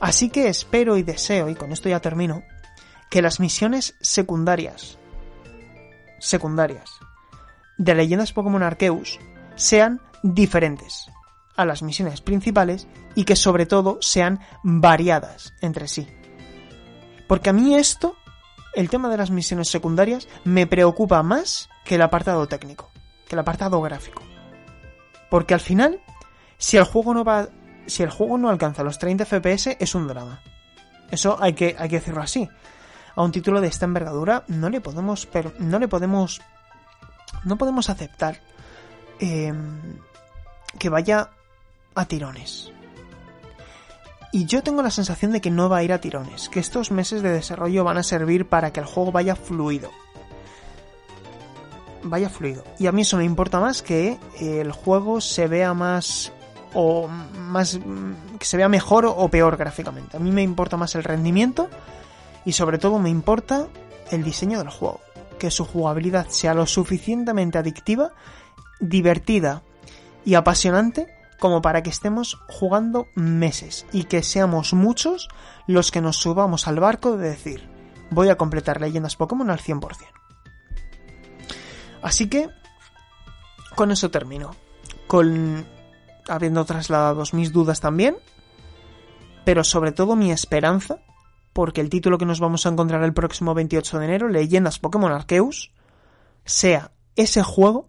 Así que espero y deseo, y con esto ya termino, que las misiones secundarias, secundarias, de leyendas Pokémon Arceus sean diferentes a las misiones principales y que sobre todo sean variadas entre sí. Porque a mí esto, el tema de las misiones secundarias, me preocupa más que el apartado técnico, que el apartado gráfico. Porque al final, si el juego no va, si el juego no alcanza los 30 FPS, es un drama. Eso hay que, hay que decirlo así. A un título de esta envergadura no le podemos, pero no le podemos, no podemos aceptar em, que vaya a tirones. Y yo tengo la sensación de que no va a ir a tirones, que estos meses de desarrollo van a servir para que el juego vaya fluido. Vaya fluido. Y a mí eso me importa más que el juego se vea más o más que se vea mejor o peor gráficamente. A mí me importa más el rendimiento y sobre todo me importa el diseño del juego, que su jugabilidad sea lo suficientemente adictiva, divertida y apasionante como para que estemos jugando meses y que seamos muchos los que nos subamos al barco de decir, voy a completar leyendas Pokémon al 100%. Así que, con eso termino. Con habiendo trasladado mis dudas también, pero sobre todo mi esperanza, porque el título que nos vamos a encontrar el próximo 28 de enero, Leyendas Pokémon Arceus, sea ese juego,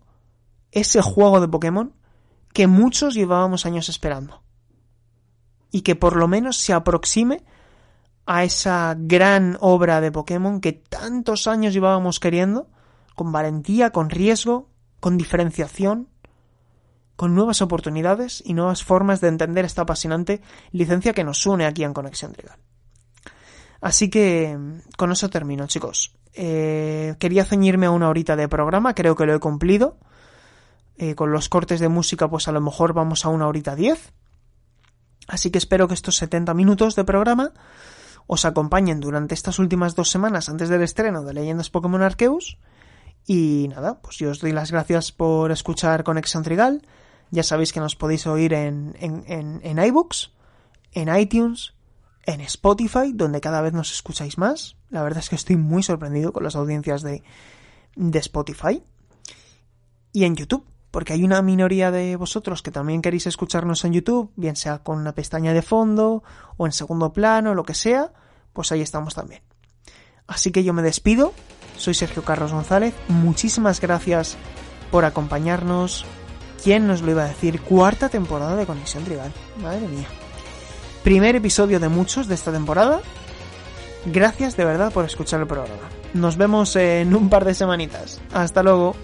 ese juego de Pokémon que muchos llevábamos años esperando. Y que por lo menos se aproxime a esa gran obra de Pokémon que tantos años llevábamos queriendo, con valentía, con riesgo, con diferenciación, con nuevas oportunidades y nuevas formas de entender esta apasionante licencia que nos une aquí en Conexión Trigal. Así que con eso termino, chicos. Eh, quería ceñirme a una horita de programa, creo que lo he cumplido. Eh, con los cortes de música, pues a lo mejor vamos a una horita diez. Así que espero que estos 70 minutos de programa os acompañen durante estas últimas dos semanas antes del estreno de Leyendas Pokémon Arceus. Y nada, pues yo os doy las gracias por escuchar Conexión Trigal. Ya sabéis que nos podéis oír en, en, en, en iBooks, en iTunes, en Spotify, donde cada vez nos escucháis más. La verdad es que estoy muy sorprendido con las audiencias de, de Spotify. Y en YouTube, porque hay una minoría de vosotros que también queréis escucharnos en YouTube, bien sea con una pestaña de fondo o en segundo plano, lo que sea, pues ahí estamos también. Así que yo me despido, soy Sergio Carlos González, muchísimas gracias por acompañarnos. ¿Quién nos lo iba a decir? Cuarta temporada de Conexión Trigal. Madre mía. Primer episodio de muchos de esta temporada. Gracias de verdad por escuchar el programa. Nos vemos en un par de semanitas. Hasta luego.